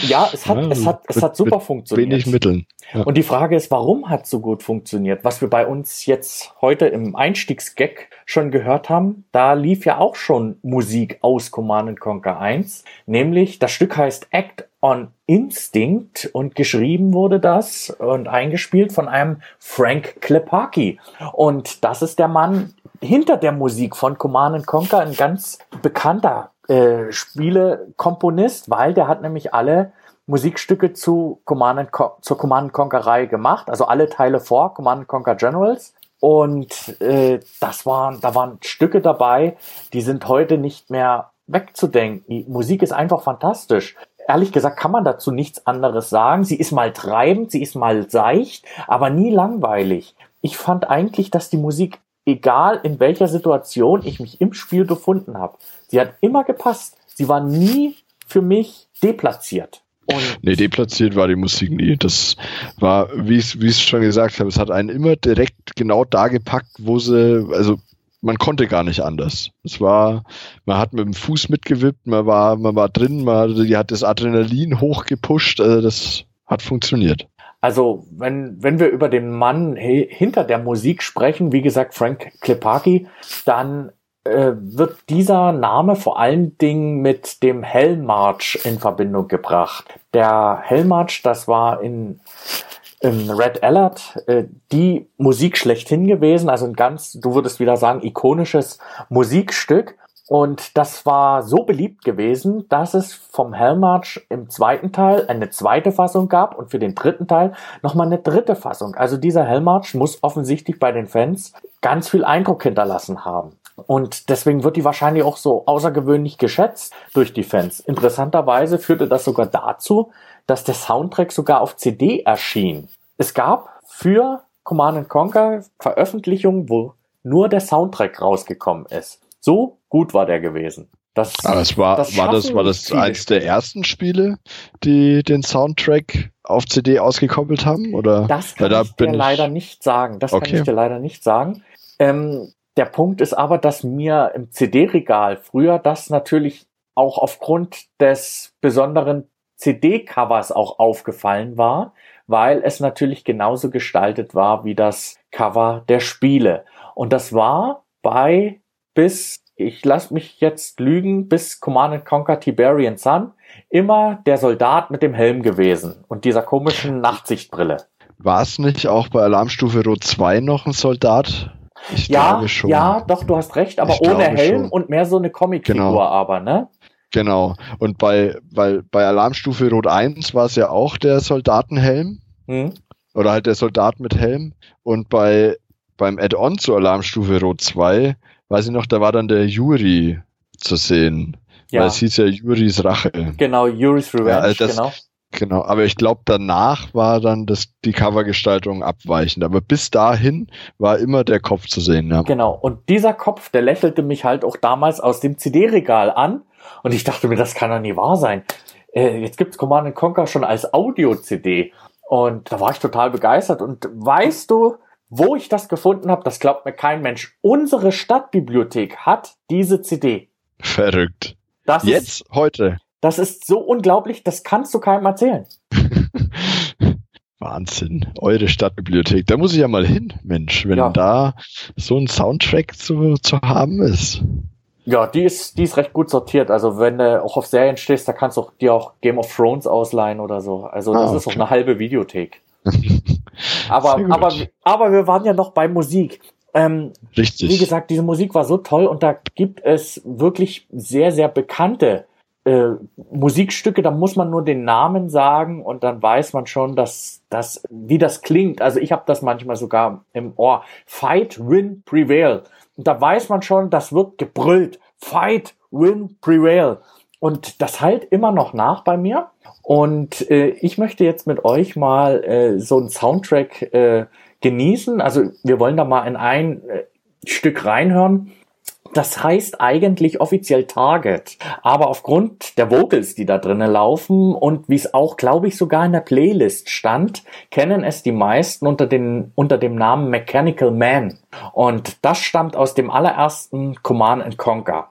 Ja, es hat, ja, es hat, es mit, hat super funktioniert. Wenig Mitteln. Ja. Und die Frage ist, warum hat es so gut funktioniert? Was wir bei uns jetzt heute im Einstiegsgag schon gehört haben, da lief ja auch schon Musik aus Command Conquer 1. Nämlich, das Stück heißt Act on Instinct und geschrieben wurde das und eingespielt von einem Frank Klepaki. Und das ist der Mann hinter der Musik von Command Conquer, ein ganz bekannter äh, Spielekomponist, weil der hat nämlich alle Musikstücke zu Command zur Command Conquer Reihe gemacht, also alle Teile vor Command Conquer Generals. Und äh, das waren, da waren Stücke dabei, die sind heute nicht mehr wegzudenken. Die Musik ist einfach fantastisch. Ehrlich gesagt kann man dazu nichts anderes sagen. Sie ist mal treibend, sie ist mal seicht, aber nie langweilig. Ich fand eigentlich, dass die Musik, egal in welcher Situation ich mich im Spiel befunden habe, Sie hat immer gepasst. Sie war nie für mich deplatziert. Und nee, deplatziert war die Musik nie. Das war, wie ich es schon gesagt habe, es hat einen immer direkt genau da gepackt, wo sie, also man konnte gar nicht anders. Es war, man hat mit dem Fuß mitgewippt, man war, man war drin, man hat das Adrenalin hochgepusht, also das hat funktioniert. Also, wenn, wenn wir über den Mann hinter der Musik sprechen, wie gesagt, Frank Klepaki, dann äh, wird dieser Name vor allen Dingen mit dem Hellmarch in Verbindung gebracht. Der Hellmarch, das war in, in Red Alert äh, die Musik schlechthin gewesen, also ein ganz, du würdest wieder sagen, ikonisches Musikstück. Und das war so beliebt gewesen, dass es vom Hellmarch im zweiten Teil eine zweite Fassung gab und für den dritten Teil nochmal eine dritte Fassung. Also dieser Hellmarch muss offensichtlich bei den Fans ganz viel Eindruck hinterlassen haben. Und deswegen wird die wahrscheinlich auch so außergewöhnlich geschätzt durch die Fans. Interessanterweise führte das sogar dazu, dass der Soundtrack sogar auf CD erschien. Es gab für Command Conquer Veröffentlichungen, wo nur der Soundtrack rausgekommen ist. So gut war der gewesen. Das, Aber das war, das war das, war das eins der ersten Spiele, die den Soundtrack auf CD ausgekoppelt haben? Oder? Das kann da ich dir leider nicht sagen. Das okay. kann ich dir leider nicht sagen. Ähm, der Punkt ist aber, dass mir im CD-Regal früher das natürlich auch aufgrund des besonderen CD-Covers auch aufgefallen war, weil es natürlich genauso gestaltet war wie das Cover der Spiele. Und das war bei bis, ich lasse mich jetzt lügen, bis Command Conquer Tiberian Sun immer der Soldat mit dem Helm gewesen und dieser komischen Nachtsichtbrille. War es nicht auch bei Alarmstufe Rot 2 noch ein Soldat ich ja, ja, doch, du hast recht, aber ich ohne Helm schon. und mehr so eine Comicfigur genau. aber, ne? Genau. Und bei, weil bei Alarmstufe Rot 1 war es ja auch der Soldatenhelm. Hm. Oder halt der Soldat mit Helm. Und bei, beim Add-on zur Alarmstufe Rot 2, weiß ich noch, da war dann der Yuri zu sehen. Ja. Weil es hieß ja Juris Rache. Genau, Juris Revenge, ja, also das, genau. Genau, aber ich glaube, danach war dann das, die Covergestaltung abweichend. Aber bis dahin war immer der Kopf zu sehen. Ja. Genau, und dieser Kopf, der lächelte mich halt auch damals aus dem CD-Regal an. Und ich dachte mir, das kann doch nie wahr sein. Äh, jetzt gibt's Command Conquer schon als Audio-CD. Und da war ich total begeistert. Und weißt du, wo ich das gefunden habe? Das glaubt mir kein Mensch. Unsere Stadtbibliothek hat diese CD. Verrückt. Das Jetzt, ist, heute. Das ist so unglaublich, das kannst du keinem erzählen. Wahnsinn, eure Stadtbibliothek. Da muss ich ja mal hin, Mensch, wenn ja. da so ein Soundtrack zu, zu haben ist. Ja, die ist, die ist recht gut sortiert. Also wenn du auch auf Serien stehst, da kannst du dir auch Game of Thrones ausleihen oder so. Also das ah, okay. ist auch eine halbe Videothek. aber, aber, aber wir waren ja noch bei Musik. Ähm, Richtig. Wie gesagt, diese Musik war so toll und da gibt es wirklich sehr, sehr bekannte äh, Musikstücke, da muss man nur den Namen sagen und dann weiß man schon, dass das, wie das klingt. Also ich habe das manchmal sogar im Ohr. Fight, win, prevail. Und da weiß man schon, das wird gebrüllt. Fight, win, prevail. Und das halt immer noch nach bei mir. Und äh, ich möchte jetzt mit euch mal äh, so einen Soundtrack äh, genießen. Also wir wollen da mal in ein äh, Stück reinhören. Das heißt eigentlich offiziell Target. Aber aufgrund der Vocals, die da drinnen laufen und wie es auch, glaube ich, sogar in der Playlist stand, kennen es die meisten unter, den, unter dem Namen Mechanical Man. Und das stammt aus dem allerersten Command Conquer.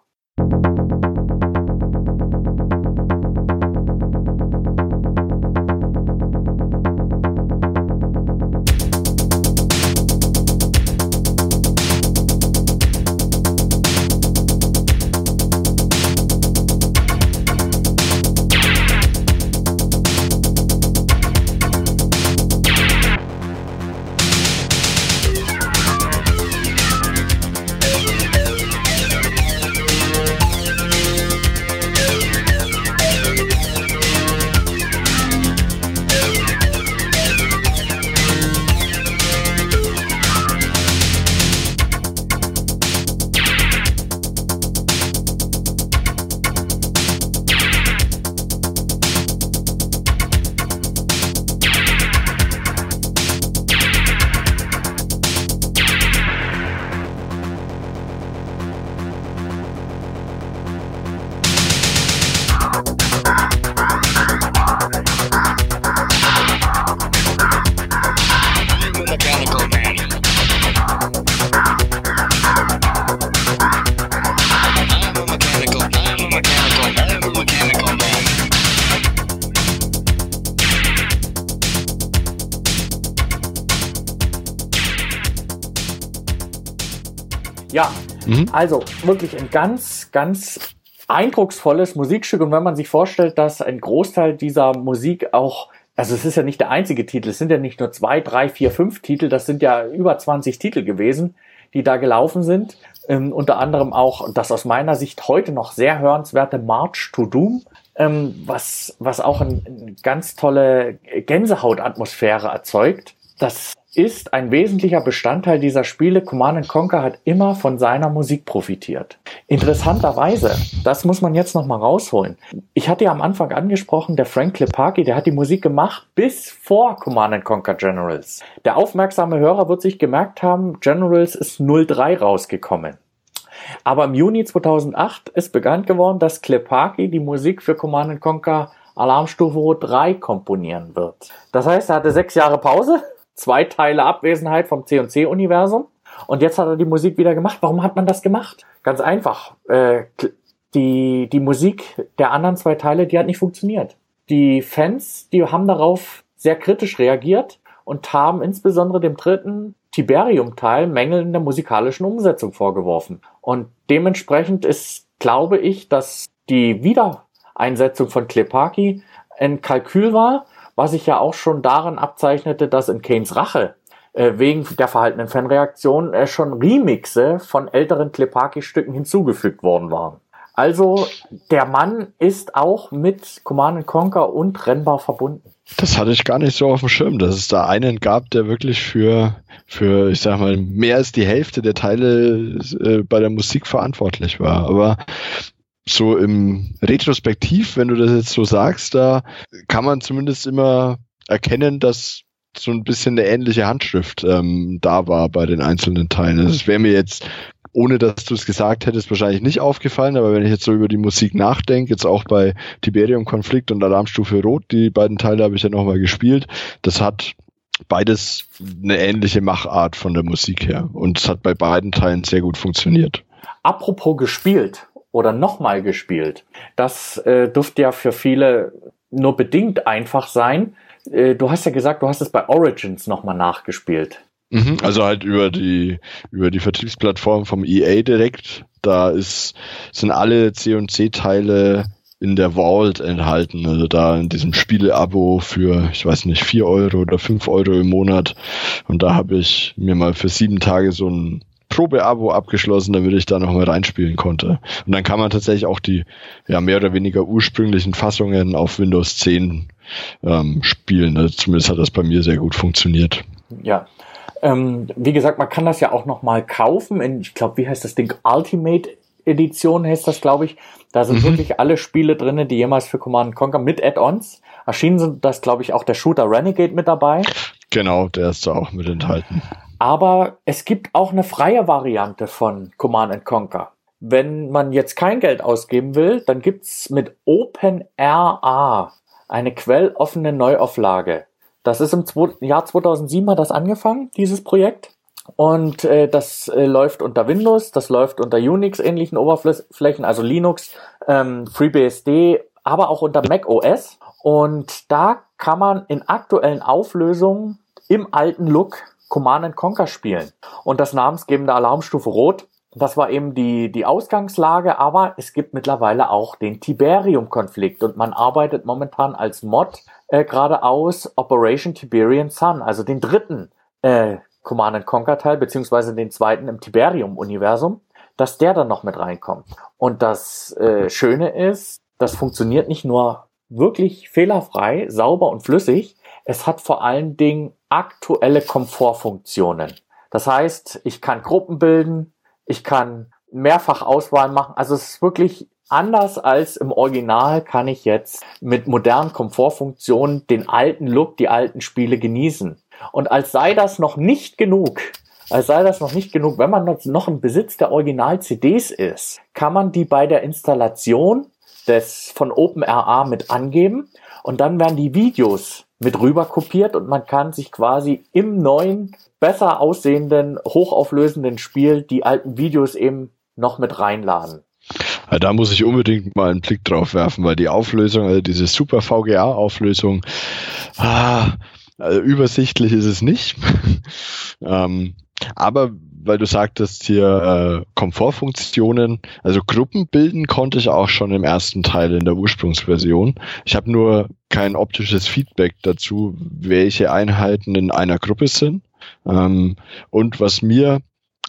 Ja, mhm. also wirklich ein ganz, ganz eindrucksvolles Musikstück. Und wenn man sich vorstellt, dass ein Großteil dieser Musik auch also es ist ja nicht der einzige Titel, es sind ja nicht nur zwei, drei, vier, fünf Titel, das sind ja über 20 Titel gewesen, die da gelaufen sind. Ähm, unter anderem auch das aus meiner Sicht heute noch sehr hörenswerte March to Doom, ähm, was, was auch eine ein ganz tolle Gänsehautatmosphäre erzeugt. Das ist ein wesentlicher Bestandteil dieser Spiele. Command Conquer hat immer von seiner Musik profitiert. Interessanterweise, das muss man jetzt nochmal rausholen. Ich hatte ja am Anfang angesprochen, der Frank Klepaki, der hat die Musik gemacht bis vor Command Conquer Generals. Der aufmerksame Hörer wird sich gemerkt haben, Generals ist 03 rausgekommen. Aber im Juni 2008 ist bekannt geworden, dass Klepaki die Musik für Command Conquer Alarmstufe 3 komponieren wird. Das heißt, er hatte sechs Jahre Pause zwei Teile Abwesenheit vom C&C-Universum. Und jetzt hat er die Musik wieder gemacht. Warum hat man das gemacht? Ganz einfach. Äh, die, die Musik der anderen zwei Teile, die hat nicht funktioniert. Die Fans, die haben darauf sehr kritisch reagiert und haben insbesondere dem dritten Tiberium-Teil Mängel in der musikalischen Umsetzung vorgeworfen. Und dementsprechend ist, glaube ich, dass die Wiedereinsetzung von Klepaki ein Kalkül war, was sich ja auch schon daran abzeichnete, dass in Kanes Rache äh, wegen der verhaltenen Fanreaktion äh, schon Remixe von älteren Klepaki-Stücken hinzugefügt worden waren. Also der Mann ist auch mit Command Conquer untrennbar verbunden. Das hatte ich gar nicht so auf dem Schirm, dass es da einen gab, der wirklich für, für ich sag mal, mehr als die Hälfte der Teile äh, bei der Musik verantwortlich war. Aber so im Retrospektiv, wenn du das jetzt so sagst, da kann man zumindest immer erkennen, dass so ein bisschen eine ähnliche Handschrift ähm, da war bei den einzelnen Teilen. Das wäre mir jetzt, ohne dass du es gesagt hättest, wahrscheinlich nicht aufgefallen, aber wenn ich jetzt so über die Musik nachdenke, jetzt auch bei Tiberium Konflikt und Alarmstufe Rot, die beiden Teile habe ich ja nochmal gespielt, das hat beides eine ähnliche Machart von der Musik her und es hat bei beiden Teilen sehr gut funktioniert. Apropos gespielt, oder nochmal gespielt. Das äh, dürfte ja für viele nur bedingt einfach sein. Äh, du hast ja gesagt, du hast es bei Origins nochmal nachgespielt. Mhm, also halt über die über die Vertriebsplattform vom EA direkt. Da ist sind alle C&C-Teile in der Vault enthalten. Also da in diesem Spiele-Abo für, ich weiß nicht, vier Euro oder fünf Euro im Monat. Und da habe ich mir mal für sieben Tage so ein Probe-Abo abgeschlossen, damit ich da nochmal reinspielen konnte. Und dann kann man tatsächlich auch die ja, mehr oder weniger ursprünglichen Fassungen auf Windows 10 ähm, spielen. Also zumindest hat das bei mir sehr gut funktioniert. Ja. Ähm, wie gesagt, man kann das ja auch nochmal kaufen in, ich glaube, wie heißt das Ding? Ultimate Edition heißt das, glaube ich. Da sind mhm. wirklich alle Spiele drin, die jemals für Command Conquer mit Add-ons erschienen sind. Das, glaube ich, auch der Shooter Renegade mit dabei. Genau, der ist da auch mit enthalten. Aber es gibt auch eine freie Variante von Command Conquer. Wenn man jetzt kein Geld ausgeben will, dann gibt's mit OpenRA eine quelloffene Neuauflage. Das ist im Jahr 2007 hat das angefangen, dieses Projekt. Und äh, das äh, läuft unter Windows, das läuft unter Unix-ähnlichen Oberflächen, also Linux, ähm, FreeBSD, aber auch unter Mac OS. Und da kann man in aktuellen Auflösungen im alten Look Command Conquer spielen. Und das namensgebende Alarmstufe Rot, das war eben die, die Ausgangslage, aber es gibt mittlerweile auch den Tiberium-Konflikt und man arbeitet momentan als Mod äh, gerade aus Operation Tiberian Sun, also den dritten äh, Command Conquer Teil, beziehungsweise den zweiten im Tiberium-Universum, dass der dann noch mit reinkommt. Und das äh, Schöne ist, das funktioniert nicht nur wirklich fehlerfrei, sauber und flüssig, es hat vor allen Dingen aktuelle Komfortfunktionen. Das heißt, ich kann Gruppen bilden, ich kann mehrfach Auswahlen machen. Also es ist wirklich anders als im Original kann ich jetzt mit modernen Komfortfunktionen den alten Look, die alten Spiele genießen. Und als sei das noch nicht genug, als sei das noch nicht genug, wenn man noch im Besitz der Original-CDs ist, kann man die bei der Installation des von OpenRA mit angeben und dann werden die Videos mit rüber kopiert und man kann sich quasi im neuen, besser aussehenden, hochauflösenden Spiel die alten Videos eben noch mit reinladen. Da muss ich unbedingt mal einen Blick drauf werfen, weil die Auflösung, also diese super VGA-Auflösung, ah, also übersichtlich ist es nicht. ähm, aber weil du sagtest hier äh, Komfortfunktionen, also Gruppen bilden konnte ich auch schon im ersten Teil in der Ursprungsversion. Ich habe nur kein optisches Feedback dazu, welche Einheiten in einer Gruppe sind. Ähm, und was mir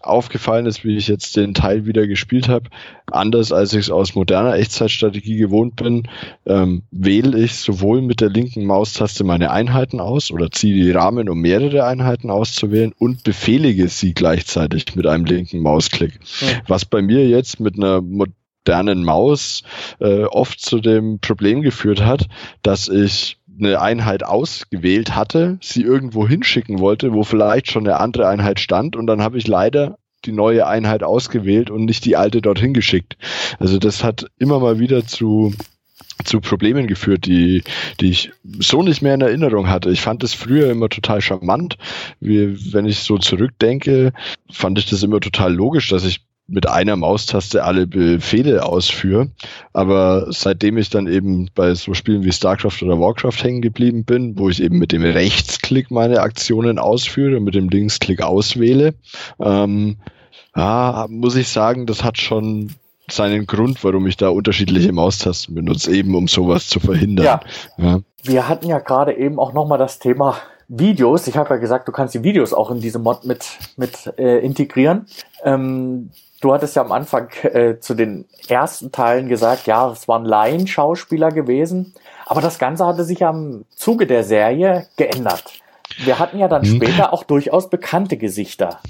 aufgefallen ist, wie ich jetzt den Teil wieder gespielt habe, anders als ich es aus moderner Echtzeitstrategie gewohnt bin, ähm, wähle ich sowohl mit der linken Maustaste meine Einheiten aus oder ziehe die Rahmen, um mehrere Einheiten auszuwählen und befehlige sie gleichzeitig mit einem linken Mausklick. Ja. Was bei mir jetzt mit einer modernen Maus äh, oft zu dem Problem geführt hat, dass ich eine Einheit ausgewählt hatte, sie irgendwo hinschicken wollte, wo vielleicht schon eine andere Einheit stand und dann habe ich leider die neue Einheit ausgewählt und nicht die alte dorthin geschickt. Also das hat immer mal wieder zu zu Problemen geführt, die, die ich so nicht mehr in Erinnerung hatte. Ich fand es früher immer total charmant. Wie, wenn ich so zurückdenke, fand ich das immer total logisch, dass ich mit einer Maustaste alle Befehle ausführe. Aber seitdem ich dann eben bei so Spielen wie StarCraft oder Warcraft hängen geblieben bin, wo ich eben mit dem Rechtsklick meine Aktionen ausführe und mit dem Linksklick auswähle, ähm, ja, muss ich sagen, das hat schon seinen Grund, warum ich da unterschiedliche Maustasten benutze, eben um sowas zu verhindern. Ja. ja. Wir hatten ja gerade eben auch nochmal das Thema Videos. Ich habe ja gesagt, du kannst die Videos auch in diese Mod mit, mit äh, integrieren. Ähm, Du hattest ja am Anfang äh, zu den ersten Teilen gesagt, ja, es waren Laienschauspieler gewesen, aber das Ganze hatte sich ja im Zuge der Serie geändert. Wir hatten ja dann hm. später auch durchaus bekannte Gesichter.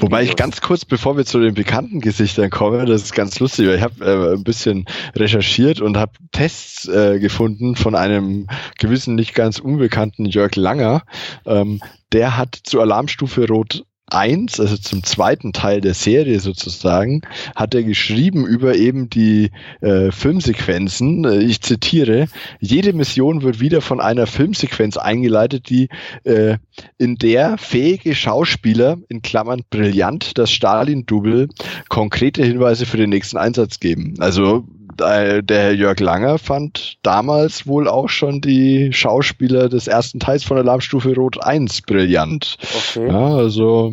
Wobei Videos. ich ganz kurz, bevor wir zu den bekannten Gesichtern kommen, das ist ganz lustig, weil ich habe äh, ein bisschen recherchiert und habe Tests äh, gefunden von einem gewissen, nicht ganz unbekannten Jörg Langer. Ähm, der hat zur Alarmstufe Rot 1, also zum zweiten Teil der Serie sozusagen, hat er geschrieben über eben die äh, Filmsequenzen. Äh, ich zitiere, jede Mission wird wieder von einer Filmsequenz eingeleitet, die äh, in der fähige Schauspieler, in Klammern brillant, das Stalin-Double, konkrete Hinweise für den nächsten Einsatz geben. Also der Herr Jörg Langer fand damals wohl auch schon die Schauspieler des ersten Teils von Alarmstufe Rot 1 brillant. Okay. Ja, also.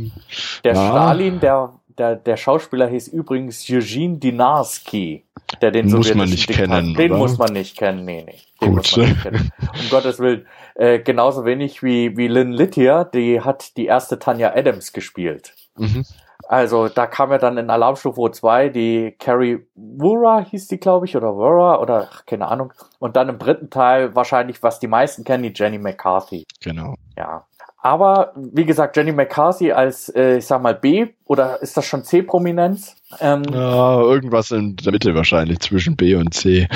Der ja. Stalin, der, der, der Schauspieler hieß übrigens Eugene Dinarski, der den muss man nicht Diktat kennen. Den oder? muss man nicht kennen, nee, nee. Den Gut. muss man nicht kennen. Um Gottes Willen. Äh, genauso wenig wie, wie Lynn Littier, die hat die erste Tanya Adams gespielt. Mhm. Also da kam ja dann in Alarmstufe 2 die Carrie Wura hieß die, glaube ich, oder Wura oder ach, keine Ahnung. Und dann im dritten Teil wahrscheinlich, was die meisten kennen, die Jenny McCarthy. Genau. Ja. Aber wie gesagt, Jenny McCarthy als, äh, ich sag mal, B oder ist das schon C-Prominenz? Ähm, ja, irgendwas in der Mitte wahrscheinlich zwischen B und C.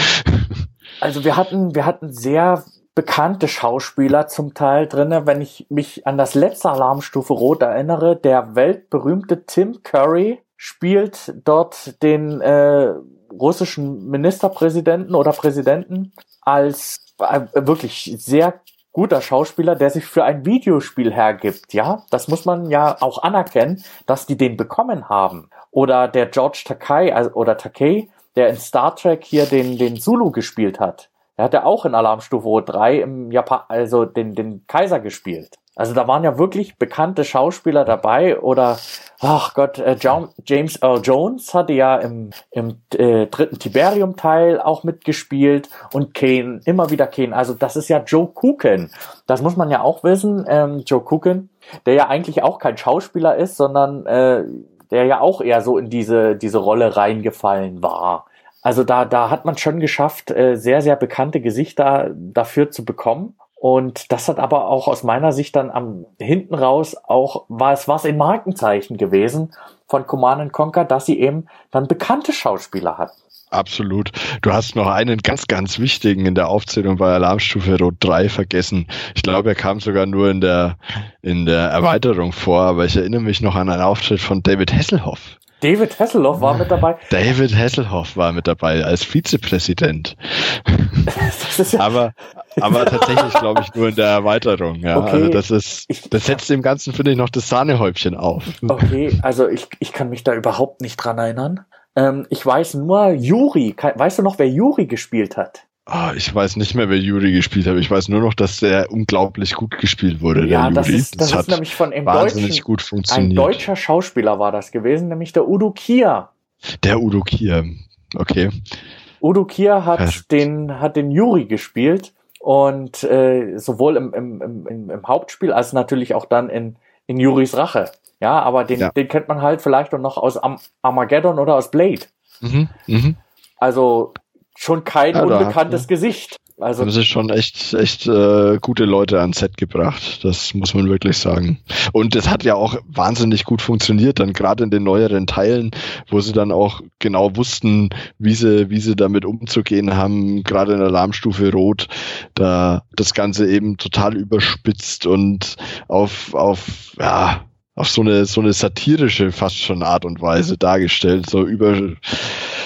also wir hatten, wir hatten sehr bekannte Schauspieler zum Teil drinne. Wenn ich mich an das letzte Alarmstufe Rot erinnere, der weltberühmte Tim Curry spielt dort den äh, russischen Ministerpräsidenten oder Präsidenten als äh, wirklich sehr guter Schauspieler, der sich für ein Videospiel hergibt, ja. Das muss man ja auch anerkennen, dass die den bekommen haben. Oder der George Takei also, oder Takei, der in Star Trek hier den, den Zulu gespielt hat. Er hat ja auch in Alarmstufe 3 im Japan, also den, den Kaiser gespielt. Also da waren ja wirklich bekannte Schauspieler dabei oder, ach Gott, äh, James Earl Jones hatte ja im, im äh, dritten Tiberium-Teil auch mitgespielt und Kane, immer wieder Kane. Also das ist ja Joe Cooken. Das muss man ja auch wissen, ähm, Joe Cooken, der ja eigentlich auch kein Schauspieler ist, sondern äh, der ja auch eher so in diese, diese Rolle reingefallen war. Also da, da hat man schon geschafft, äh, sehr, sehr bekannte Gesichter dafür zu bekommen. Und das hat aber auch aus meiner Sicht dann am hinten raus auch, war es, war es ein Markenzeichen gewesen von Command Conquer, dass sie eben dann bekannte Schauspieler hatten. Absolut. Du hast noch einen ganz, ganz wichtigen in der Aufzählung bei Alarmstufe Rot 3 vergessen. Ich glaube, er kam sogar nur in der, in der Erweiterung vor, aber ich erinnere mich noch an einen Auftritt von David Hasselhoff. David Hasselhoff war mit dabei. David Hasselhoff war mit dabei als Vizepräsident. ja aber, aber tatsächlich, glaube ich, nur in der Erweiterung. Ja. Okay. Also das ist, das setzt dem Ganzen, finde ich, noch das Sahnehäubchen auf. Okay, also ich, ich kann mich da überhaupt nicht dran erinnern. Ähm, ich weiß nur, Juri, weißt du noch, wer Juri gespielt hat? Ah, ich weiß nicht mehr, wer Yuri gespielt hat. Ich weiß nur noch, dass der unglaublich gut gespielt wurde. Ja, der das Yuri. ist, das hat ist nämlich von einem wahnsinnig deutschen, gut ein funktioniert. deutscher Schauspieler war das gewesen, nämlich der Udo Kier. Der Udo Kier. Okay. Udo Kier hat Ja. den, hat den Yuri gespielt und äh, sowohl im, im, im, im, Hauptspiel als natürlich auch dann in, in Yuris Rache. Ja, aber den, Ja. den kennt man halt vielleicht auch noch aus Am Armageddon oder aus Blade. Mhm. Mhm. Also schon kein Ja, unbekanntes hat- Gesicht. Also Haben sie schon echt, echt äh, gute Leute ans Set gebracht. Das muss man wirklich sagen. Und das hat ja auch wahnsinnig gut funktioniert, dann gerade in den neueren Teilen, wo sie dann auch genau wussten, wie sie, wie sie damit umzugehen haben, gerade in der Alarmstufe Rot, da das Ganze eben total überspitzt und auf, auf, ja, auf so eine, so eine satirische fast schon Art und Weise dargestellt, so über,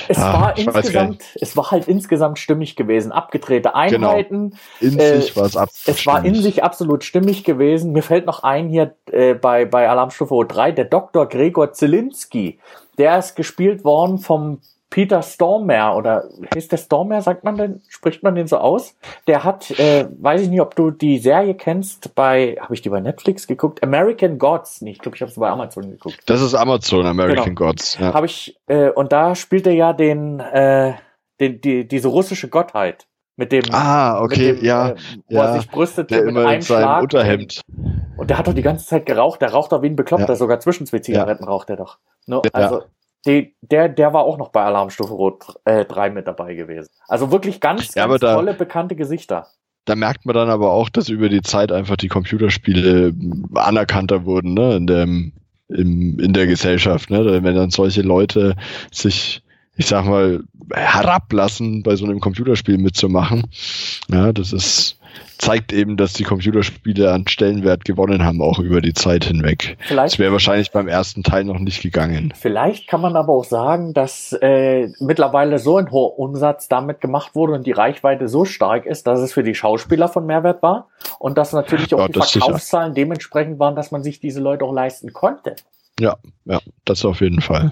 es Ah, war insgesamt, es war halt insgesamt stimmig gewesen. Abgedrehte Einheiten. in Äh, sich war es ab. Es war in sich absolut stimmig gewesen. Mir fällt noch ein hier äh, bei, bei Alarmstufe 3, der Dr. Gregor Zielinski. Der ist gespielt worden vom Peter Stormare oder ist der Stormare, sagt man denn, spricht man den so aus? Der hat, äh, weiß ich nicht, ob du die Serie kennst, bei, habe ich die bei Netflix geguckt? American Gods. Nee, ich glaube, ich habe es bei Amazon geguckt. Das ist Amazon, American Genau. Gods. Ja. Habe ich, äh, und da spielt er ja den, äh, den die, diese russische Gottheit. Mit dem, Ah, okay, mit dem, ja. äh, wo er ja. sich brüstet Der mit immer einem in seinem Schlag. Unterhemd. Und der hat doch die ganze Zeit geraucht. Der raucht doch wie ein Bekloppter. Ja. Sogar zwischen zwei Zigaretten raucht er doch. Ne? Ja. Also die, der, der war auch noch bei Alarmstufe Rot äh, 3 mit dabei gewesen. Also wirklich ganz, ganz da- tolle, bekannte Gesichter. Da merkt man dann aber auch, dass über die Zeit einfach die Computerspiele anerkannter wurden, ne, in dem, im, in der Gesellschaft, ne, wenn dann solche Leute sich, ich sag mal, herablassen, bei so einem Computerspiel mitzumachen. Ja, das ist, zeigt eben, dass die Computerspiele an Stellenwert gewonnen haben, auch über die Zeit hinweg. Das Vielleicht, wäre wahrscheinlich beim ersten Teil noch nicht gegangen. vielleicht kann man aber auch sagen, dass äh, mittlerweile so ein hoher Umsatz damit gemacht wurde und die Reichweite so stark ist, dass es für die Schauspieler von Mehrwert war und dass natürlich auch Ja, die das sicher. Verkaufszahlen dementsprechend waren, dass man sich diese Leute auch leisten konnte. Ja, ja, das auf jeden Fall.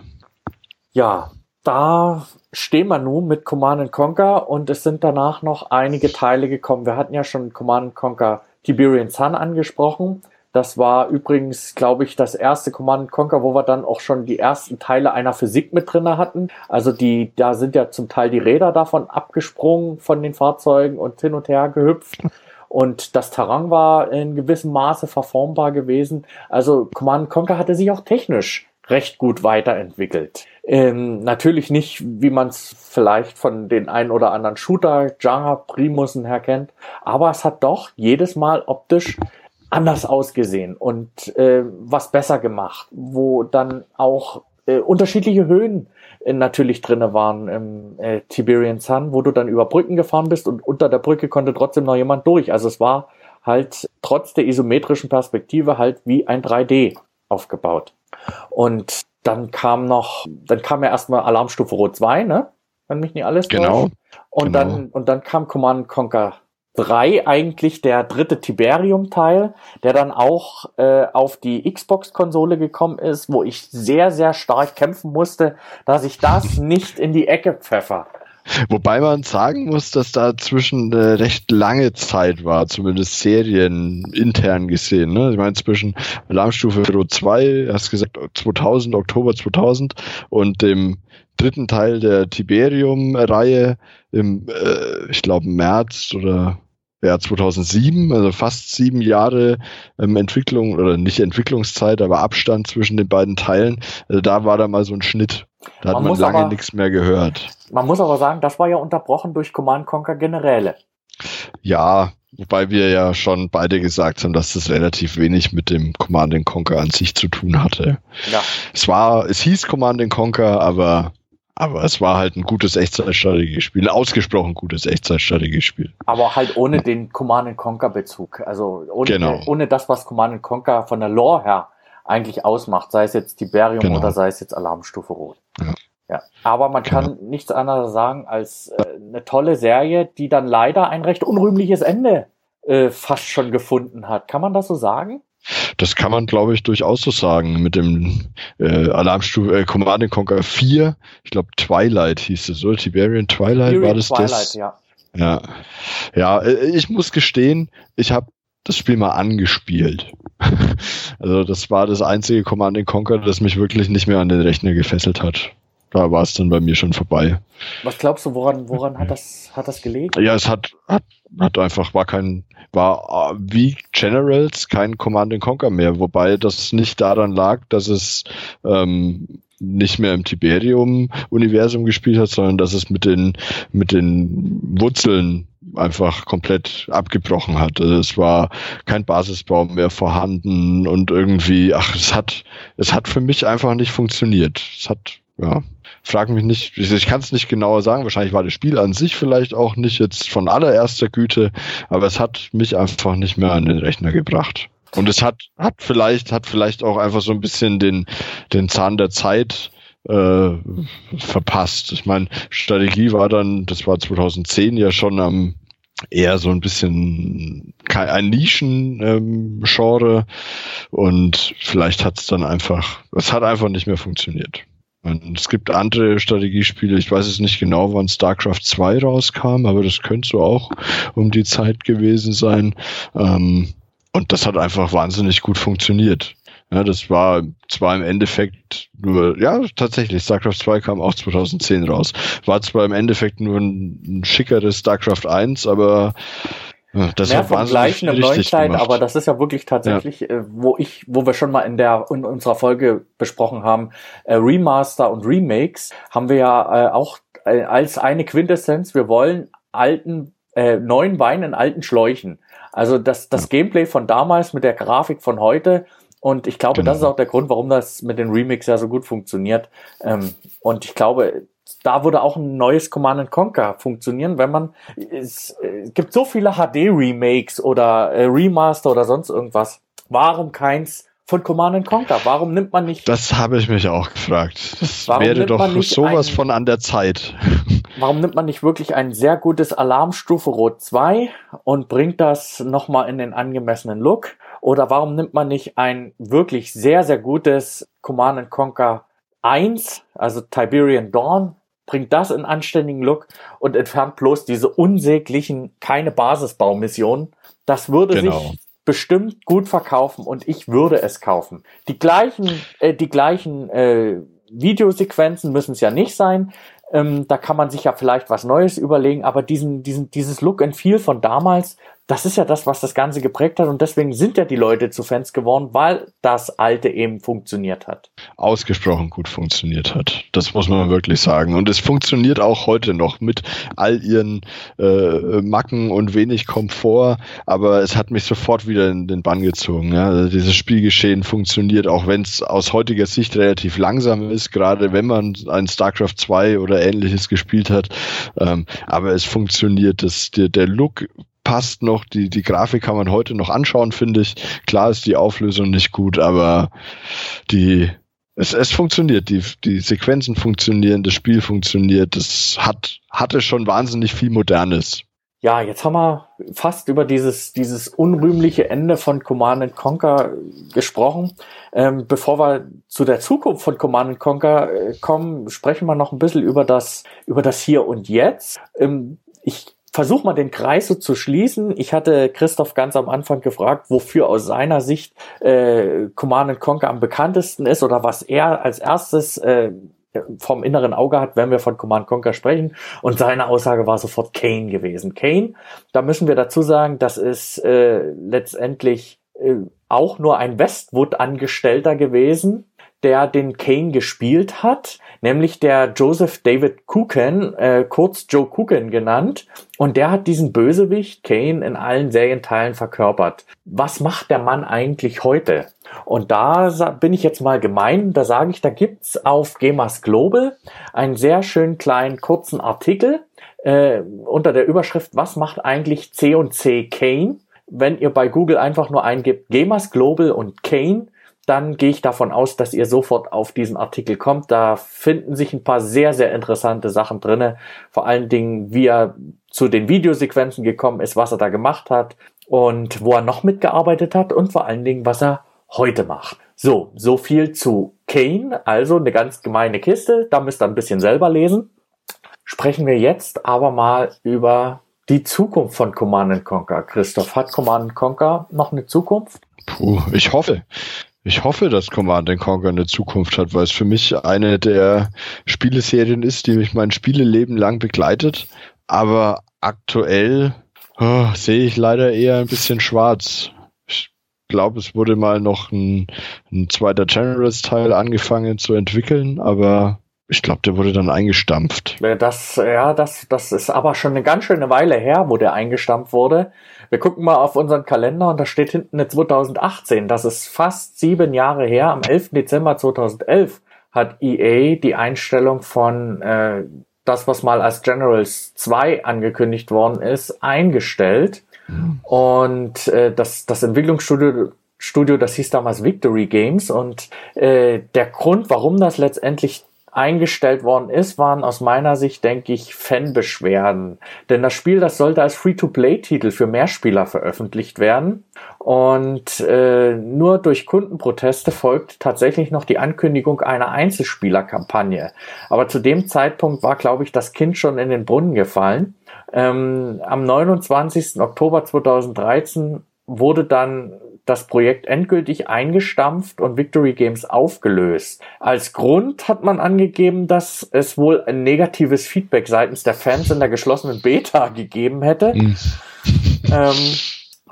Ja, da stehen wir nun mit Command Conquer und es sind danach noch einige Teile gekommen. Wir hatten ja schon Command Conquer Tiberian Sun angesprochen. Das war übrigens, glaube ich, das erste Command Conquer, wo wir dann auch schon die ersten Teile einer Physik mit drinne hatten. Also die, da sind ja zum Teil die Räder davon abgesprungen von den Fahrzeugen und hin und her gehüpft. Und das Terrain war in gewissem Maße verformbar gewesen. Also Command Conquer hatte sich auch technisch recht gut weiterentwickelt. Ähm, natürlich nicht, wie man es vielleicht von den ein oder anderen Shooter, Genre Primusen her kennt, aber es hat doch jedes Mal optisch anders ausgesehen und äh, was besser gemacht, wo dann auch äh, unterschiedliche Höhen äh, natürlich drinne waren im äh, Tiberian Sun, wo du dann über Brücken gefahren bist und unter der Brücke konnte trotzdem noch jemand durch. Also es war halt trotz der isometrischen Perspektive halt wie ein 3D aufgebaut. Und dann kam noch, dann kam ja erstmal Alarmstufe Rot 2, ne? Wenn mich nicht alles Genau. Und genau. dann, und dann kam Command Conquer 3 eigentlich der dritte Tiberium-Teil, der dann auch äh, auf die Xbox-Konsole gekommen ist, wo ich sehr, sehr stark kämpfen musste, dass ich das nicht in die Ecke pfeffer. Wobei man sagen muss, dass da zwischen äh, recht lange Zeit war, zumindest Serien intern gesehen. Ne? Ich meine, zwischen Alarmstufe Rot 2, hast gesagt 2000, Oktober 2000 und dem dritten Teil der Tiberium-Reihe im, äh, ich glaube, März oder ja, 2007, also fast sieben Jahre ähm, Entwicklung oder nicht Entwicklungszeit, aber Abstand zwischen den beiden Teilen. Also da war da mal so ein Schnitt. Da hat Man man, muss lange aber- nichts mehr gehört. Man muss aber sagen, das war ja unterbrochen durch Command Conquer Generäle. Ja, wobei wir ja schon beide gesagt haben, dass das relativ wenig mit dem Command Conquer an sich zu tun hatte. Ja. Es war, es hieß Command Conquer, aber, aber es war halt ein gutes Echtzeitstrategiespiel, ein ausgesprochen gutes Echtzeitstrategiespiel. Aber halt ohne den Command Conquer Bezug. Also ohne, Genau. ohne das, was Command Conquer von der Lore her eigentlich ausmacht, sei es jetzt Tiberium Genau. oder sei es jetzt Alarmstufe Rot. Ja. Ja. Aber man Genau. kann nichts anderes sagen als äh, eine tolle Serie, die dann leider ein recht unrühmliches Ende äh, fast schon gefunden hat. Kann man das so sagen? Das kann man, glaube ich, durchaus so sagen. Mit dem äh, Alarmstufe äh, Command Conquer 4, ich glaube Twilight hieß es, oder? Tiberian Twilight war Tiberium das Twilight, das? ja. Ja, ja, äh, ich muss gestehen, ich habe das Spiel mal angespielt. also das war das einzige Command Conquer, das mich wirklich nicht mehr an den Rechner gefesselt hat. Da war es dann bei mir schon vorbei. Was glaubst du, woran, woran hat das, hat das gelegt? Ja, es hat, hat, hat einfach, war kein, war äh, wie Generals kein Command Conquer mehr, wobei das nicht daran lag, dass es ähm, nicht mehr im Tiberium-Universum gespielt hat, sondern dass es mit den, mit den Wurzeln einfach komplett abgebrochen hat. Also es war kein Basisbaum mehr vorhanden und irgendwie, ach, es hat, es hat für mich einfach nicht funktioniert. Es hat, ja, frag mich nicht, ich kann es nicht genauer sagen, wahrscheinlich war das Spiel an sich vielleicht auch nicht jetzt von allererster Güte, aber es hat mich einfach nicht mehr an den Rechner gebracht. Und es hat, hat vielleicht, hat vielleicht auch einfach so ein bisschen den, den Zahn der Zeit äh, verpasst. Ich meine, Strategie war dann, das war 2010 ja schon am eher so ein bisschen ein Nischen-Genre ähm, und vielleicht hat es dann einfach, es hat einfach nicht mehr funktioniert. Und es gibt andere Strategiespiele, ich weiß es nicht genau, wann StarCraft 2 rauskam, aber das könnte so auch um die Zeit gewesen sein. Ähm, und das hat einfach wahnsinnig gut funktioniert. Ja, das war zwar im Endeffekt nur, ja, tatsächlich, StarCraft 2 kam auch 2010 raus. War zwar im Endeffekt nur ein, ein schickeres StarCraft 1, aber ja, das Mehr vom Gleichen im neuen Kleid, aber das ist ja wirklich tatsächlich, ja. Äh, wo ich, wo wir schon mal in der in unserer Folge besprochen haben, äh, Remaster und Remakes, haben wir ja äh, auch äh, als eine Quintessenz, wir wollen alten, äh, neuen Wein in alten Schläuchen. Also das, das Gameplay von damals mit der Grafik von heute. Und ich glaube, genau. das ist auch der Grund, warum das mit den Remix ja so gut funktioniert. Ähm, und ich glaube, da würde auch ein neues Command Conquer funktionieren, wenn man es, es gibt so viele HD Remakes oder äh, Remaster oder sonst irgendwas. Warum keins von Command Conquer? Warum nimmt man nicht? Das habe ich mich auch gefragt. Das wäre doch sowas ein, von an der Zeit. Warum nimmt man nicht wirklich ein sehr gutes Alarmstufe Rot 2 und bringt das nochmal in den angemessenen Look? Oder warum nimmt man nicht ein wirklich sehr, sehr gutes Command Conquer 1, also Tiberian Dawn, bringt das in anständigen Look und entfernt bloß diese unsäglichen, keine Basisbaumissionen. Das würde genau. sich bestimmt gut verkaufen und ich würde es kaufen. Die gleichen, äh, die gleichen äh, Videosequenzen müssen es ja nicht sein. Ähm, da kann man sich ja vielleicht was Neues überlegen, aber diesen, diesen, dieses Look and Feel von damals das ist ja das, was das Ganze geprägt hat und deswegen sind ja die Leute zu Fans geworden, weil das Alte eben funktioniert hat. Ausgesprochen gut funktioniert hat. Das muss man wirklich sagen. Und es funktioniert auch heute noch mit all ihren äh, Macken und wenig Komfort, aber es hat mich sofort wieder in den Bann gezogen. Ja? Also dieses Spielgeschehen funktioniert, auch wenn es aus heutiger Sicht relativ langsam ist, gerade wenn man ein StarCraft 2 oder ähnliches gespielt hat. Ähm, aber es funktioniert. Das, der, der Look passt noch. Die, die Grafik kann man heute noch anschauen, finde ich. Klar ist die Auflösung nicht gut, aber die, es, es funktioniert. Die, die Sequenzen funktionieren, das Spiel funktioniert. Das hat, hatte schon wahnsinnig viel Modernes. Ja, jetzt haben wir fast über dieses, dieses unrühmliche Ende von Command Conquer gesprochen. Ähm, bevor wir zu der Zukunft von Command Conquer äh, kommen, sprechen wir noch ein bisschen über das, über das Hier und Jetzt. Ähm, ich versuch mal den Kreis so zu schließen. Ich hatte Christoph ganz am Anfang gefragt, wofür aus seiner Sicht äh, Command Conquer am bekanntesten ist oder was er als erstes äh, vom inneren Auge hat, wenn wir von Command Conquer sprechen. Und seine Aussage war sofort Kane gewesen. Kane, da müssen wir dazu sagen, das ist äh, letztendlich äh, auch nur ein Westwood-Angestellter gewesen, der den Kane gespielt hat, nämlich der Joseph David Kuken, äh, kurz Joe Kuken genannt. Und der hat diesen Bösewicht Kane in allen Serienteilen verkörpert. Was macht der Mann eigentlich heute? Und da bin ich jetzt mal gemein, da sage ich, da gibt's auf Gemas Global einen sehr schönen kleinen kurzen Artikel äh, unter der Überschrift Was macht eigentlich C und C Kane? Wenn ihr bei Google einfach nur eingibt Gemas Global und Kane, dann gehe ich davon aus, dass ihr sofort auf diesen Artikel kommt. Da finden sich ein paar sehr, sehr interessante Sachen drinne. Vor allen Dingen, wie er zu den Videosequenzen gekommen ist, was er da gemacht hat und wo er noch mitgearbeitet hat und vor allen Dingen, was er heute macht. So, so viel zu Kane. Also eine ganz gemeine Kiste. Da müsst ihr ein bisschen selber lesen. Sprechen wir jetzt aber mal über die Zukunft von Command Conquer, Christoph? Hat Command Conquer noch eine Zukunft? Puh, ich hoffe. Ich hoffe, dass Command Conquer eine Zukunft hat, weil es für mich eine der Spieleserien ist, die mich mein Spieleleben lang begleitet. Aber aktuell oh, sehe ich leider eher ein bisschen schwarz. Ich glaube, es wurde mal noch ein, ein zweiter Generals-Teil angefangen zu entwickeln, aber ich glaube, der wurde dann eingestampft. Das, ja, das, das ist aber schon eine ganz schöne Weile her, wo der eingestampft wurde. Wir gucken mal auf unseren Kalender und da steht hinten eine 2018. Das ist fast sieben Jahre her. Am 11. Dezember 2011 hat EA die Einstellung von äh, das, was mal als Generals 2 angekündigt worden ist, eingestellt. Mhm. Und äh, das, das Entwicklungsstudio Studio, das hieß damals Victory Games und äh, der Grund, warum das letztendlich eingestellt worden ist, waren aus meiner Sicht, denke ich, Fanbeschwerden. Denn das Spiel, das sollte als Free-to-Play-Titel für Mehrspieler veröffentlicht werden. Und äh, nur durch Kundenproteste folgt tatsächlich noch die Ankündigung einer Einzelspielerkampagne. Aber zu dem Zeitpunkt war, glaube ich, das Kind schon in den Brunnen gefallen. Ähm, am 29. Oktober 2013 wurde dann das Projekt endgültig eingestampft und Victory Games aufgelöst. Als Grund hat man angegeben, dass es wohl ein negatives Feedback seitens der Fans in der geschlossenen Beta gegeben hätte. Mhm. Ähm,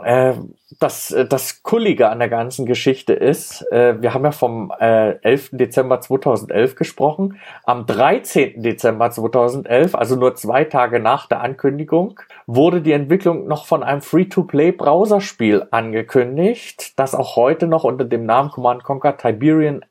äh, das, das Kullige an der ganzen Geschichte ist, äh, wir haben ja vom äh, 11. Dezember 2011 gesprochen. Am 13. Dezember 2011, also nur zwei Tage nach der Ankündigung, wurde die Entwicklung noch von einem Free-to-Play-Browserspiel angekündigt, das auch heute noch unter dem Namen Command Conquer Tiberian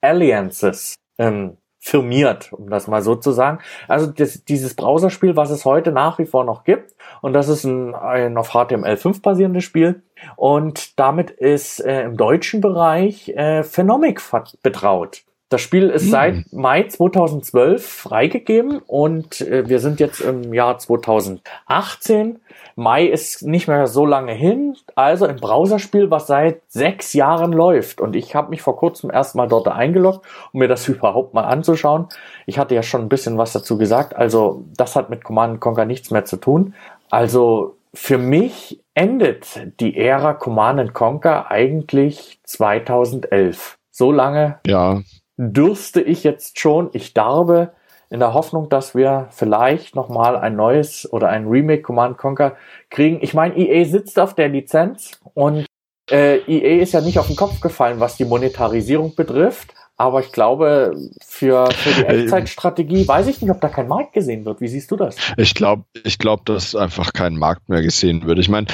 Alliances ähm, firmiert, um das mal so zu sagen. Also das, dieses Browserspiel, was es heute nach wie vor noch gibt, und das ist ein, ein auf HTML5 basierendes Spiel. Und damit ist äh, im deutschen Bereich äh, Phenomic betraut. Das Spiel ist hm. seit Mai 2012 freigegeben und äh, wir sind jetzt im Jahr 2018. Mai ist nicht mehr so lange hin, also ein Browserspiel, was seit sechs Jahren läuft. Und ich habe mich vor kurzem erstmal dort eingeloggt, um mir das überhaupt mal anzuschauen. Ich hatte ja schon ein bisschen was dazu gesagt, also das hat mit Command Conquer nichts mehr zu tun. Also für mich endet die Ära Command Conquer eigentlich 2011. So lange ja dürste ich jetzt schon, ich darbe, in der Hoffnung, dass wir vielleicht nochmal ein neues oder ein Remake Command Conquer kriegen. Ich meine, EA sitzt auf der Lizenz und äh, EA ist ja nicht auf den Kopf gefallen, was die Monetarisierung betrifft. Aber ich glaube, für, für die äh, Echtzeitstrategie weiß ich nicht, ob da kein Markt gesehen wird. Wie siehst du das? Ich glaube, ich glaube, dass einfach kein Markt mehr gesehen wird. Ich meine,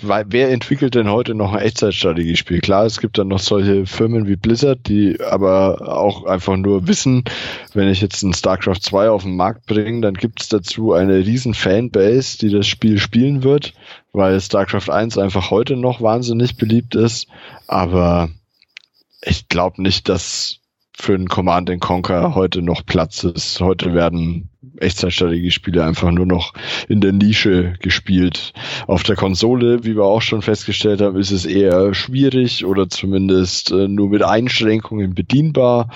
wer entwickelt denn heute noch ein Echtzeitstrategiespiel? Klar, es gibt dann noch solche Firmen wie Blizzard, die aber auch einfach nur wissen, wenn ich jetzt ein StarCraft 2 auf den Markt bringe, dann gibt es dazu eine riesen Fanbase, die das Spiel spielen wird, weil StarCraft 1 einfach heute noch wahnsinnig beliebt ist. Aber ich glaube nicht, dass für einen Command Conquer heute noch Platz ist. Heute werden Echtzeitstrategiespiele einfach nur noch in der Nische gespielt. Auf der Konsole, wie wir auch schon festgestellt haben, ist es eher schwierig oder zumindest äh, nur mit Einschränkungen bedienbar.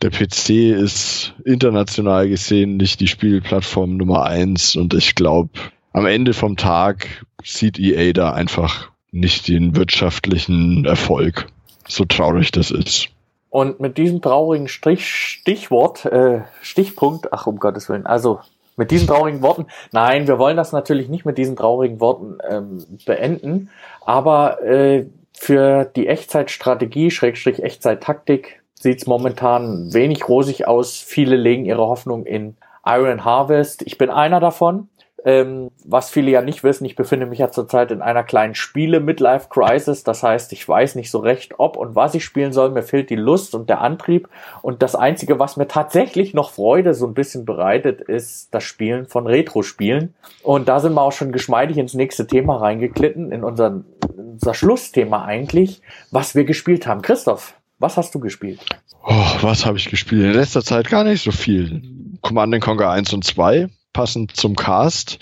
Der PC ist international gesehen nicht die Spielplattform Nummer eins und ich glaube, am Ende vom Tag sieht EA da einfach nicht den wirtschaftlichen Erfolg so traurig das ist. Und mit diesem traurigen Strich, Stichwort, äh, Stichpunkt, ach um Gottes Willen, also mit diesen traurigen Worten, nein, wir wollen das natürlich nicht mit diesen traurigen Worten ähm, beenden, aber äh, für die Echtzeitstrategie, Schrägstrich Echtzeittaktik, sieht's momentan wenig rosig aus. Viele legen ihre Hoffnung in Iron Harvest. Ich bin einer davon. Ähm, was viele ja nicht wissen, ich befinde mich ja zurzeit in einer kleinen Spiele-Midlife-Crisis. Das heißt, ich weiß nicht so recht, ob und was ich spielen soll. Mir fehlt die Lust und der Antrieb. Und das Einzige, was mir tatsächlich noch Freude so ein bisschen bereitet, ist das Spielen von Retro-Spielen. Und da sind wir auch schon geschmeidig ins nächste Thema reingeklitten, in unser, unser Schlussthema eigentlich, was wir gespielt haben. Christoph, was hast du gespielt? Oh, was habe ich gespielt? In letzter Zeit gar nicht so viel. Command Conquer 1 und 2 passend zum Cast.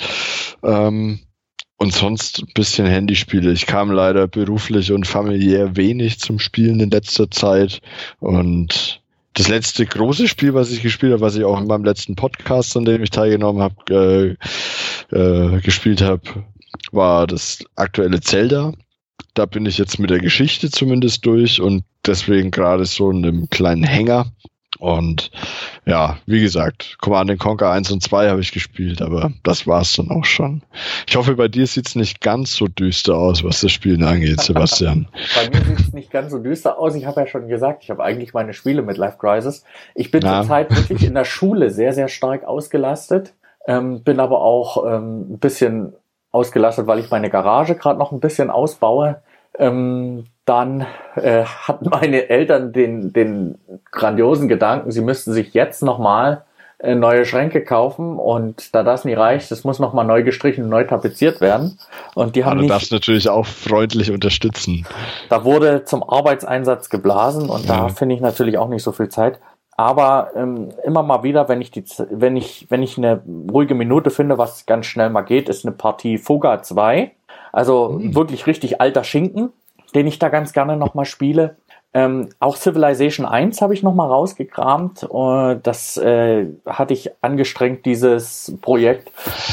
Ähm, und sonst ein bisschen Handyspiele. Ich kam leider beruflich und familiär wenig zum Spielen in letzter Zeit. Und das letzte große Spiel, was ich gespielt habe, was ich auch in meinem letzten Podcast, an dem ich teilgenommen habe, äh, äh, gespielt habe, war das aktuelle Zelda. Da bin ich jetzt mit der Geschichte zumindest durch und deswegen gerade so in einem kleinen Hänger. Und ja, wie gesagt, Command Conquer 1 und 2 habe ich gespielt, aber das war es dann auch schon. Ich hoffe, bei dir sieht es nicht ganz so düster aus, was das Spielen angeht, Sebastian. bei mir sieht es nicht ganz so düster aus. Ich habe ja schon gesagt, ich habe eigentlich meine Spiele mit Life Crisis. Ich bin Ja. zurzeit wirklich in der Schule sehr, sehr stark ausgelastet, ähm, bin aber auch ähm, ein bisschen ausgelastet, weil ich meine Garage gerade noch ein bisschen ausbaue. Ähm, dann äh, hatten meine Eltern den, den grandiosen Gedanken, sie müssten sich jetzt nochmal äh, neue Schränke kaufen und da das nie reicht, es muss nochmal neu gestrichen und neu tapeziert werden. Und die Aber haben du nicht, darfst natürlich auch freundlich unterstützen. da wurde zum Arbeitseinsatz geblasen und da Ja. finde ich natürlich auch nicht so viel Zeit. Aber ähm, immer mal wieder, wenn ich die, wenn ich, wenn ich eine ruhige Minute finde, was ganz schnell mal geht, ist eine Partie Fuga 2. Also wirklich richtig alter Schinken, den ich da ganz gerne nochmal spiele. Ähm, auch Civilization 1 habe ich nochmal rausgekramt. Äh, das äh, hatte ich angestrengt, dieses Projekt,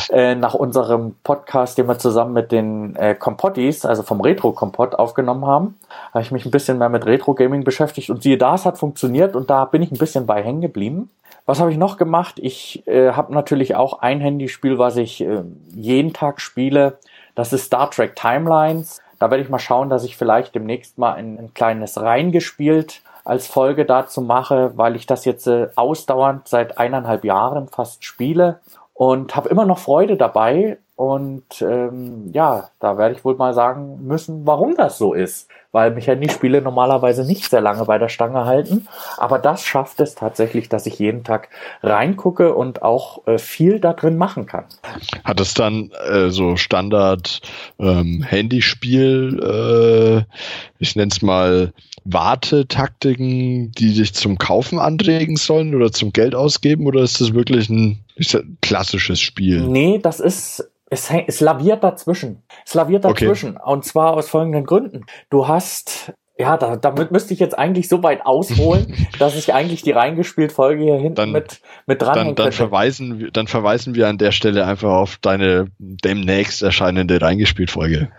äh, nach unserem Podcast, den wir zusammen mit den äh, Kompottis, also vom Retro-Kompott, aufgenommen haben. Habe ich mich ein bisschen mehr mit Retro-Gaming beschäftigt und siehe da, es hat funktioniert und da bin ich ein bisschen bei hängen geblieben. Was habe ich noch gemacht? Ich äh, habe natürlich auch ein Handyspiel, was ich äh, jeden Tag spiele. Das ist Star Trek Timelines. Da werde ich mal schauen, dass ich vielleicht demnächst mal ein, ein kleines reingespielt als Folge dazu mache, weil ich das jetzt äh, ausdauernd seit eineinhalb Jahren fast spiele und habe immer noch Freude dabei. Und ähm, ja, da werde ich wohl mal sagen müssen, warum das so ist. Weil mich Handyspiele normalerweise nicht sehr lange bei der Stange halten. Aber das schafft es tatsächlich, dass ich jeden Tag reingucke und auch äh, viel da drin machen kann. Hat es dann äh, so Standard ähm, Handyspiel, äh, ich nenne es mal Wartetaktiken, die dich zum Kaufen anregen sollen oder zum Geld ausgeben oder ist das wirklich ein sag, klassisches Spiel? Nee, das ist, es, es laviert dazwischen. Es laviert Okay. dazwischen. Und zwar aus folgenden Gründen. Du hast, ja, da, damit müsste ich jetzt eigentlich so weit ausholen, dass ich eigentlich die reingespielt Folge hier hinten Dann- mit, mit Dann, dranhängen dann, könnte. verweisen, wir- dann verweisen wir an der Stelle einfach auf deine demnächst erscheinende Reingespielt-Folge.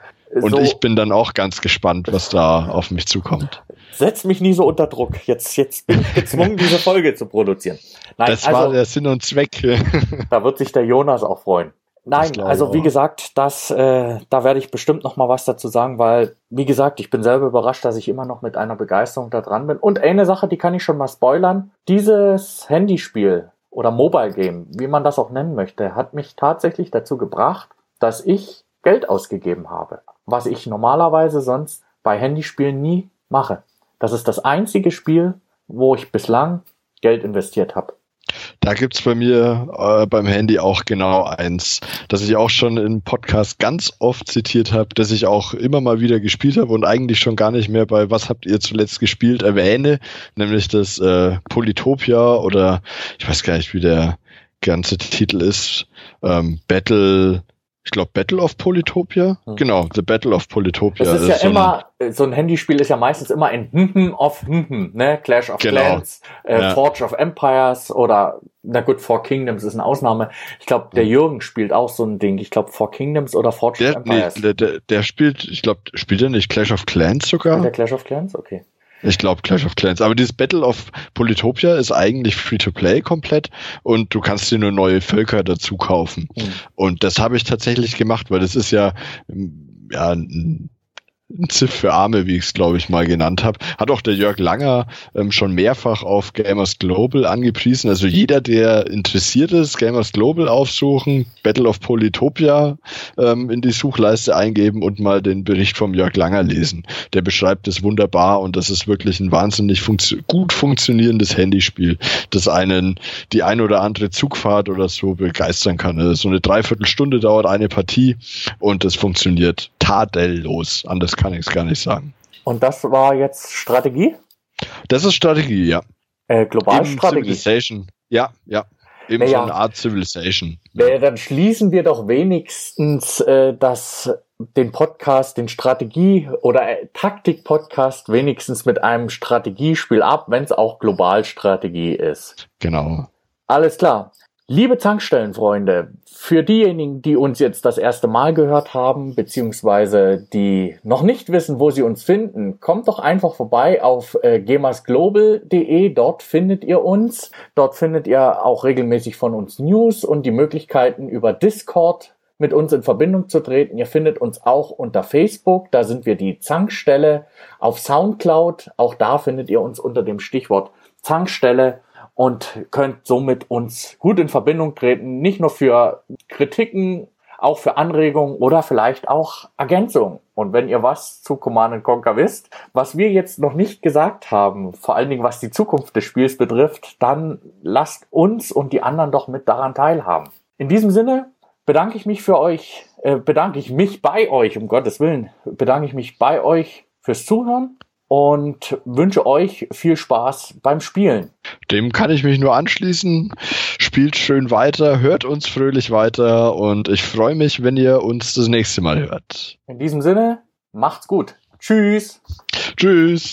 Und so, ich bin dann auch ganz gespannt, was da auf mich zukommt. setz mich nie so unter Druck. Jetzt, jetzt bin ich gezwungen, diese Folge zu produzieren. Nein, das also, war der Sinn und Zweck. Da wird sich der Jonas auch freuen. Nein, also wie auch. gesagt, das, äh, da werde ich bestimmt noch mal was dazu sagen, weil, wie gesagt, ich bin selber überrascht, dass ich immer noch mit einer Begeisterung da dran bin. Und eine Sache, die kann ich schon mal spoilern. Dieses Handyspiel oder Mobile Game, wie man das auch nennen möchte, hat mich tatsächlich dazu gebracht, dass ich Geld ausgegeben habe. Was ich normalerweise sonst bei Handyspielen nie mache. Das ist das einzige Spiel, wo ich bislang Geld investiert habe. Da gibt's bei mir äh, beim Handy auch genau eins, das ich auch schon im Podcast ganz oft zitiert habe, das ich auch immer mal wieder gespielt habe und eigentlich schon gar nicht mehr bei Was habt ihr zuletzt gespielt erwähne, nämlich das äh, Polytopia oder ich weiß gar nicht, wie der ganze Titel ist, ähm, Battle, ich glaube Battle of Polytopia? Hm. Genau, The Battle of Polytopia. Das ist ja so ein- immer, äh, so ein Handyspiel ist ja meistens immer ein Hm of Hm, ne? Clash of Genau. Clans, äh, Ja. Forge of Empires oder, na gut, Four Kingdoms ist eine Ausnahme. Ich glaube, der Jürgen spielt auch so ein Ding. Ich glaube, Four Kingdoms oder Forge of der, nee, Empires. der, der, der spielt, ich glaube, spielt er nicht Clash of Clans sogar? Der Clash of Clans? Okay. Ich glaube Clash of Clans. Aber dieses Battle of Polytopia ist eigentlich Free-to-Play komplett und du kannst dir nur neue Völker dazu kaufen. Hm. Und das habe ich tatsächlich gemacht, weil das ist ja, ja ein Ziff für Arme, wie ich es glaube ich mal genannt habe. Hat auch der Jörg Langer ähm, schon mehrfach auf Gamers Global angepriesen. Also jeder, der interessiert ist, Gamers Global aufsuchen, Battle of Polytopia ähm, in die Suchleiste eingeben und mal den Bericht vom Jörg Langer lesen. Der beschreibt es wunderbar und das ist wirklich ein wahnsinnig funktio gut funktionierendes Handyspiel, das einen die ein oder andere Zugfahrt oder so begeistern kann. Also so eine Dreiviertelstunde dauert eine Partie und es funktioniert tadellos. Anders kann ich es gar nicht sagen. Und das war jetzt Strategie? Das ist Strategie, ja. Äh, Globalstrategie. Civilization. Ja, ja. Eben Naja. so eine Art Civilization. Äh, dann schließen wir doch wenigstens äh, das, den Podcast, den Strategie- oder äh, Taktik-Podcast wenigstens mit einem Strategiespiel ab, wenn es auch Globalstrategie ist. Genau. Alles klar. Liebe Tankstellenfreunde, für diejenigen, die uns jetzt das erste Mal gehört haben, beziehungsweise die noch nicht wissen, wo sie uns finden, kommt doch einfach vorbei auf äh, gemasglobal.de. Dort findet ihr uns. Dort findet ihr auch regelmäßig von uns News und die Möglichkeiten über Discord mit uns in Verbindung zu treten. Ihr findet uns auch unter Facebook. Da sind wir die Zankstelle. Auf Soundcloud. Auch da findet ihr uns unter dem Stichwort Zankstelle und könnt somit uns gut in Verbindung treten, nicht nur für Kritiken, auch für Anregungen oder vielleicht auch Ergänzungen. Und wenn ihr was zu Command Conquer wisst, was wir jetzt noch nicht gesagt haben, vor allen Dingen was die Zukunft des Spiels betrifft, dann lasst uns und die anderen doch mit daran teilhaben. In diesem Sinne bedanke ich mich für euch, äh, bedanke ich mich bei euch, um Gottes Willen, bedanke ich mich bei euch fürs Zuhören und wünsche euch viel Spaß beim Spielen. Dem kann ich mich nur anschließen. Spielt schön weiter, hört uns fröhlich weiter und ich freue mich, wenn ihr uns das nächste Mal hört. In diesem Sinne, macht's gut. Tschüss. Tschüss.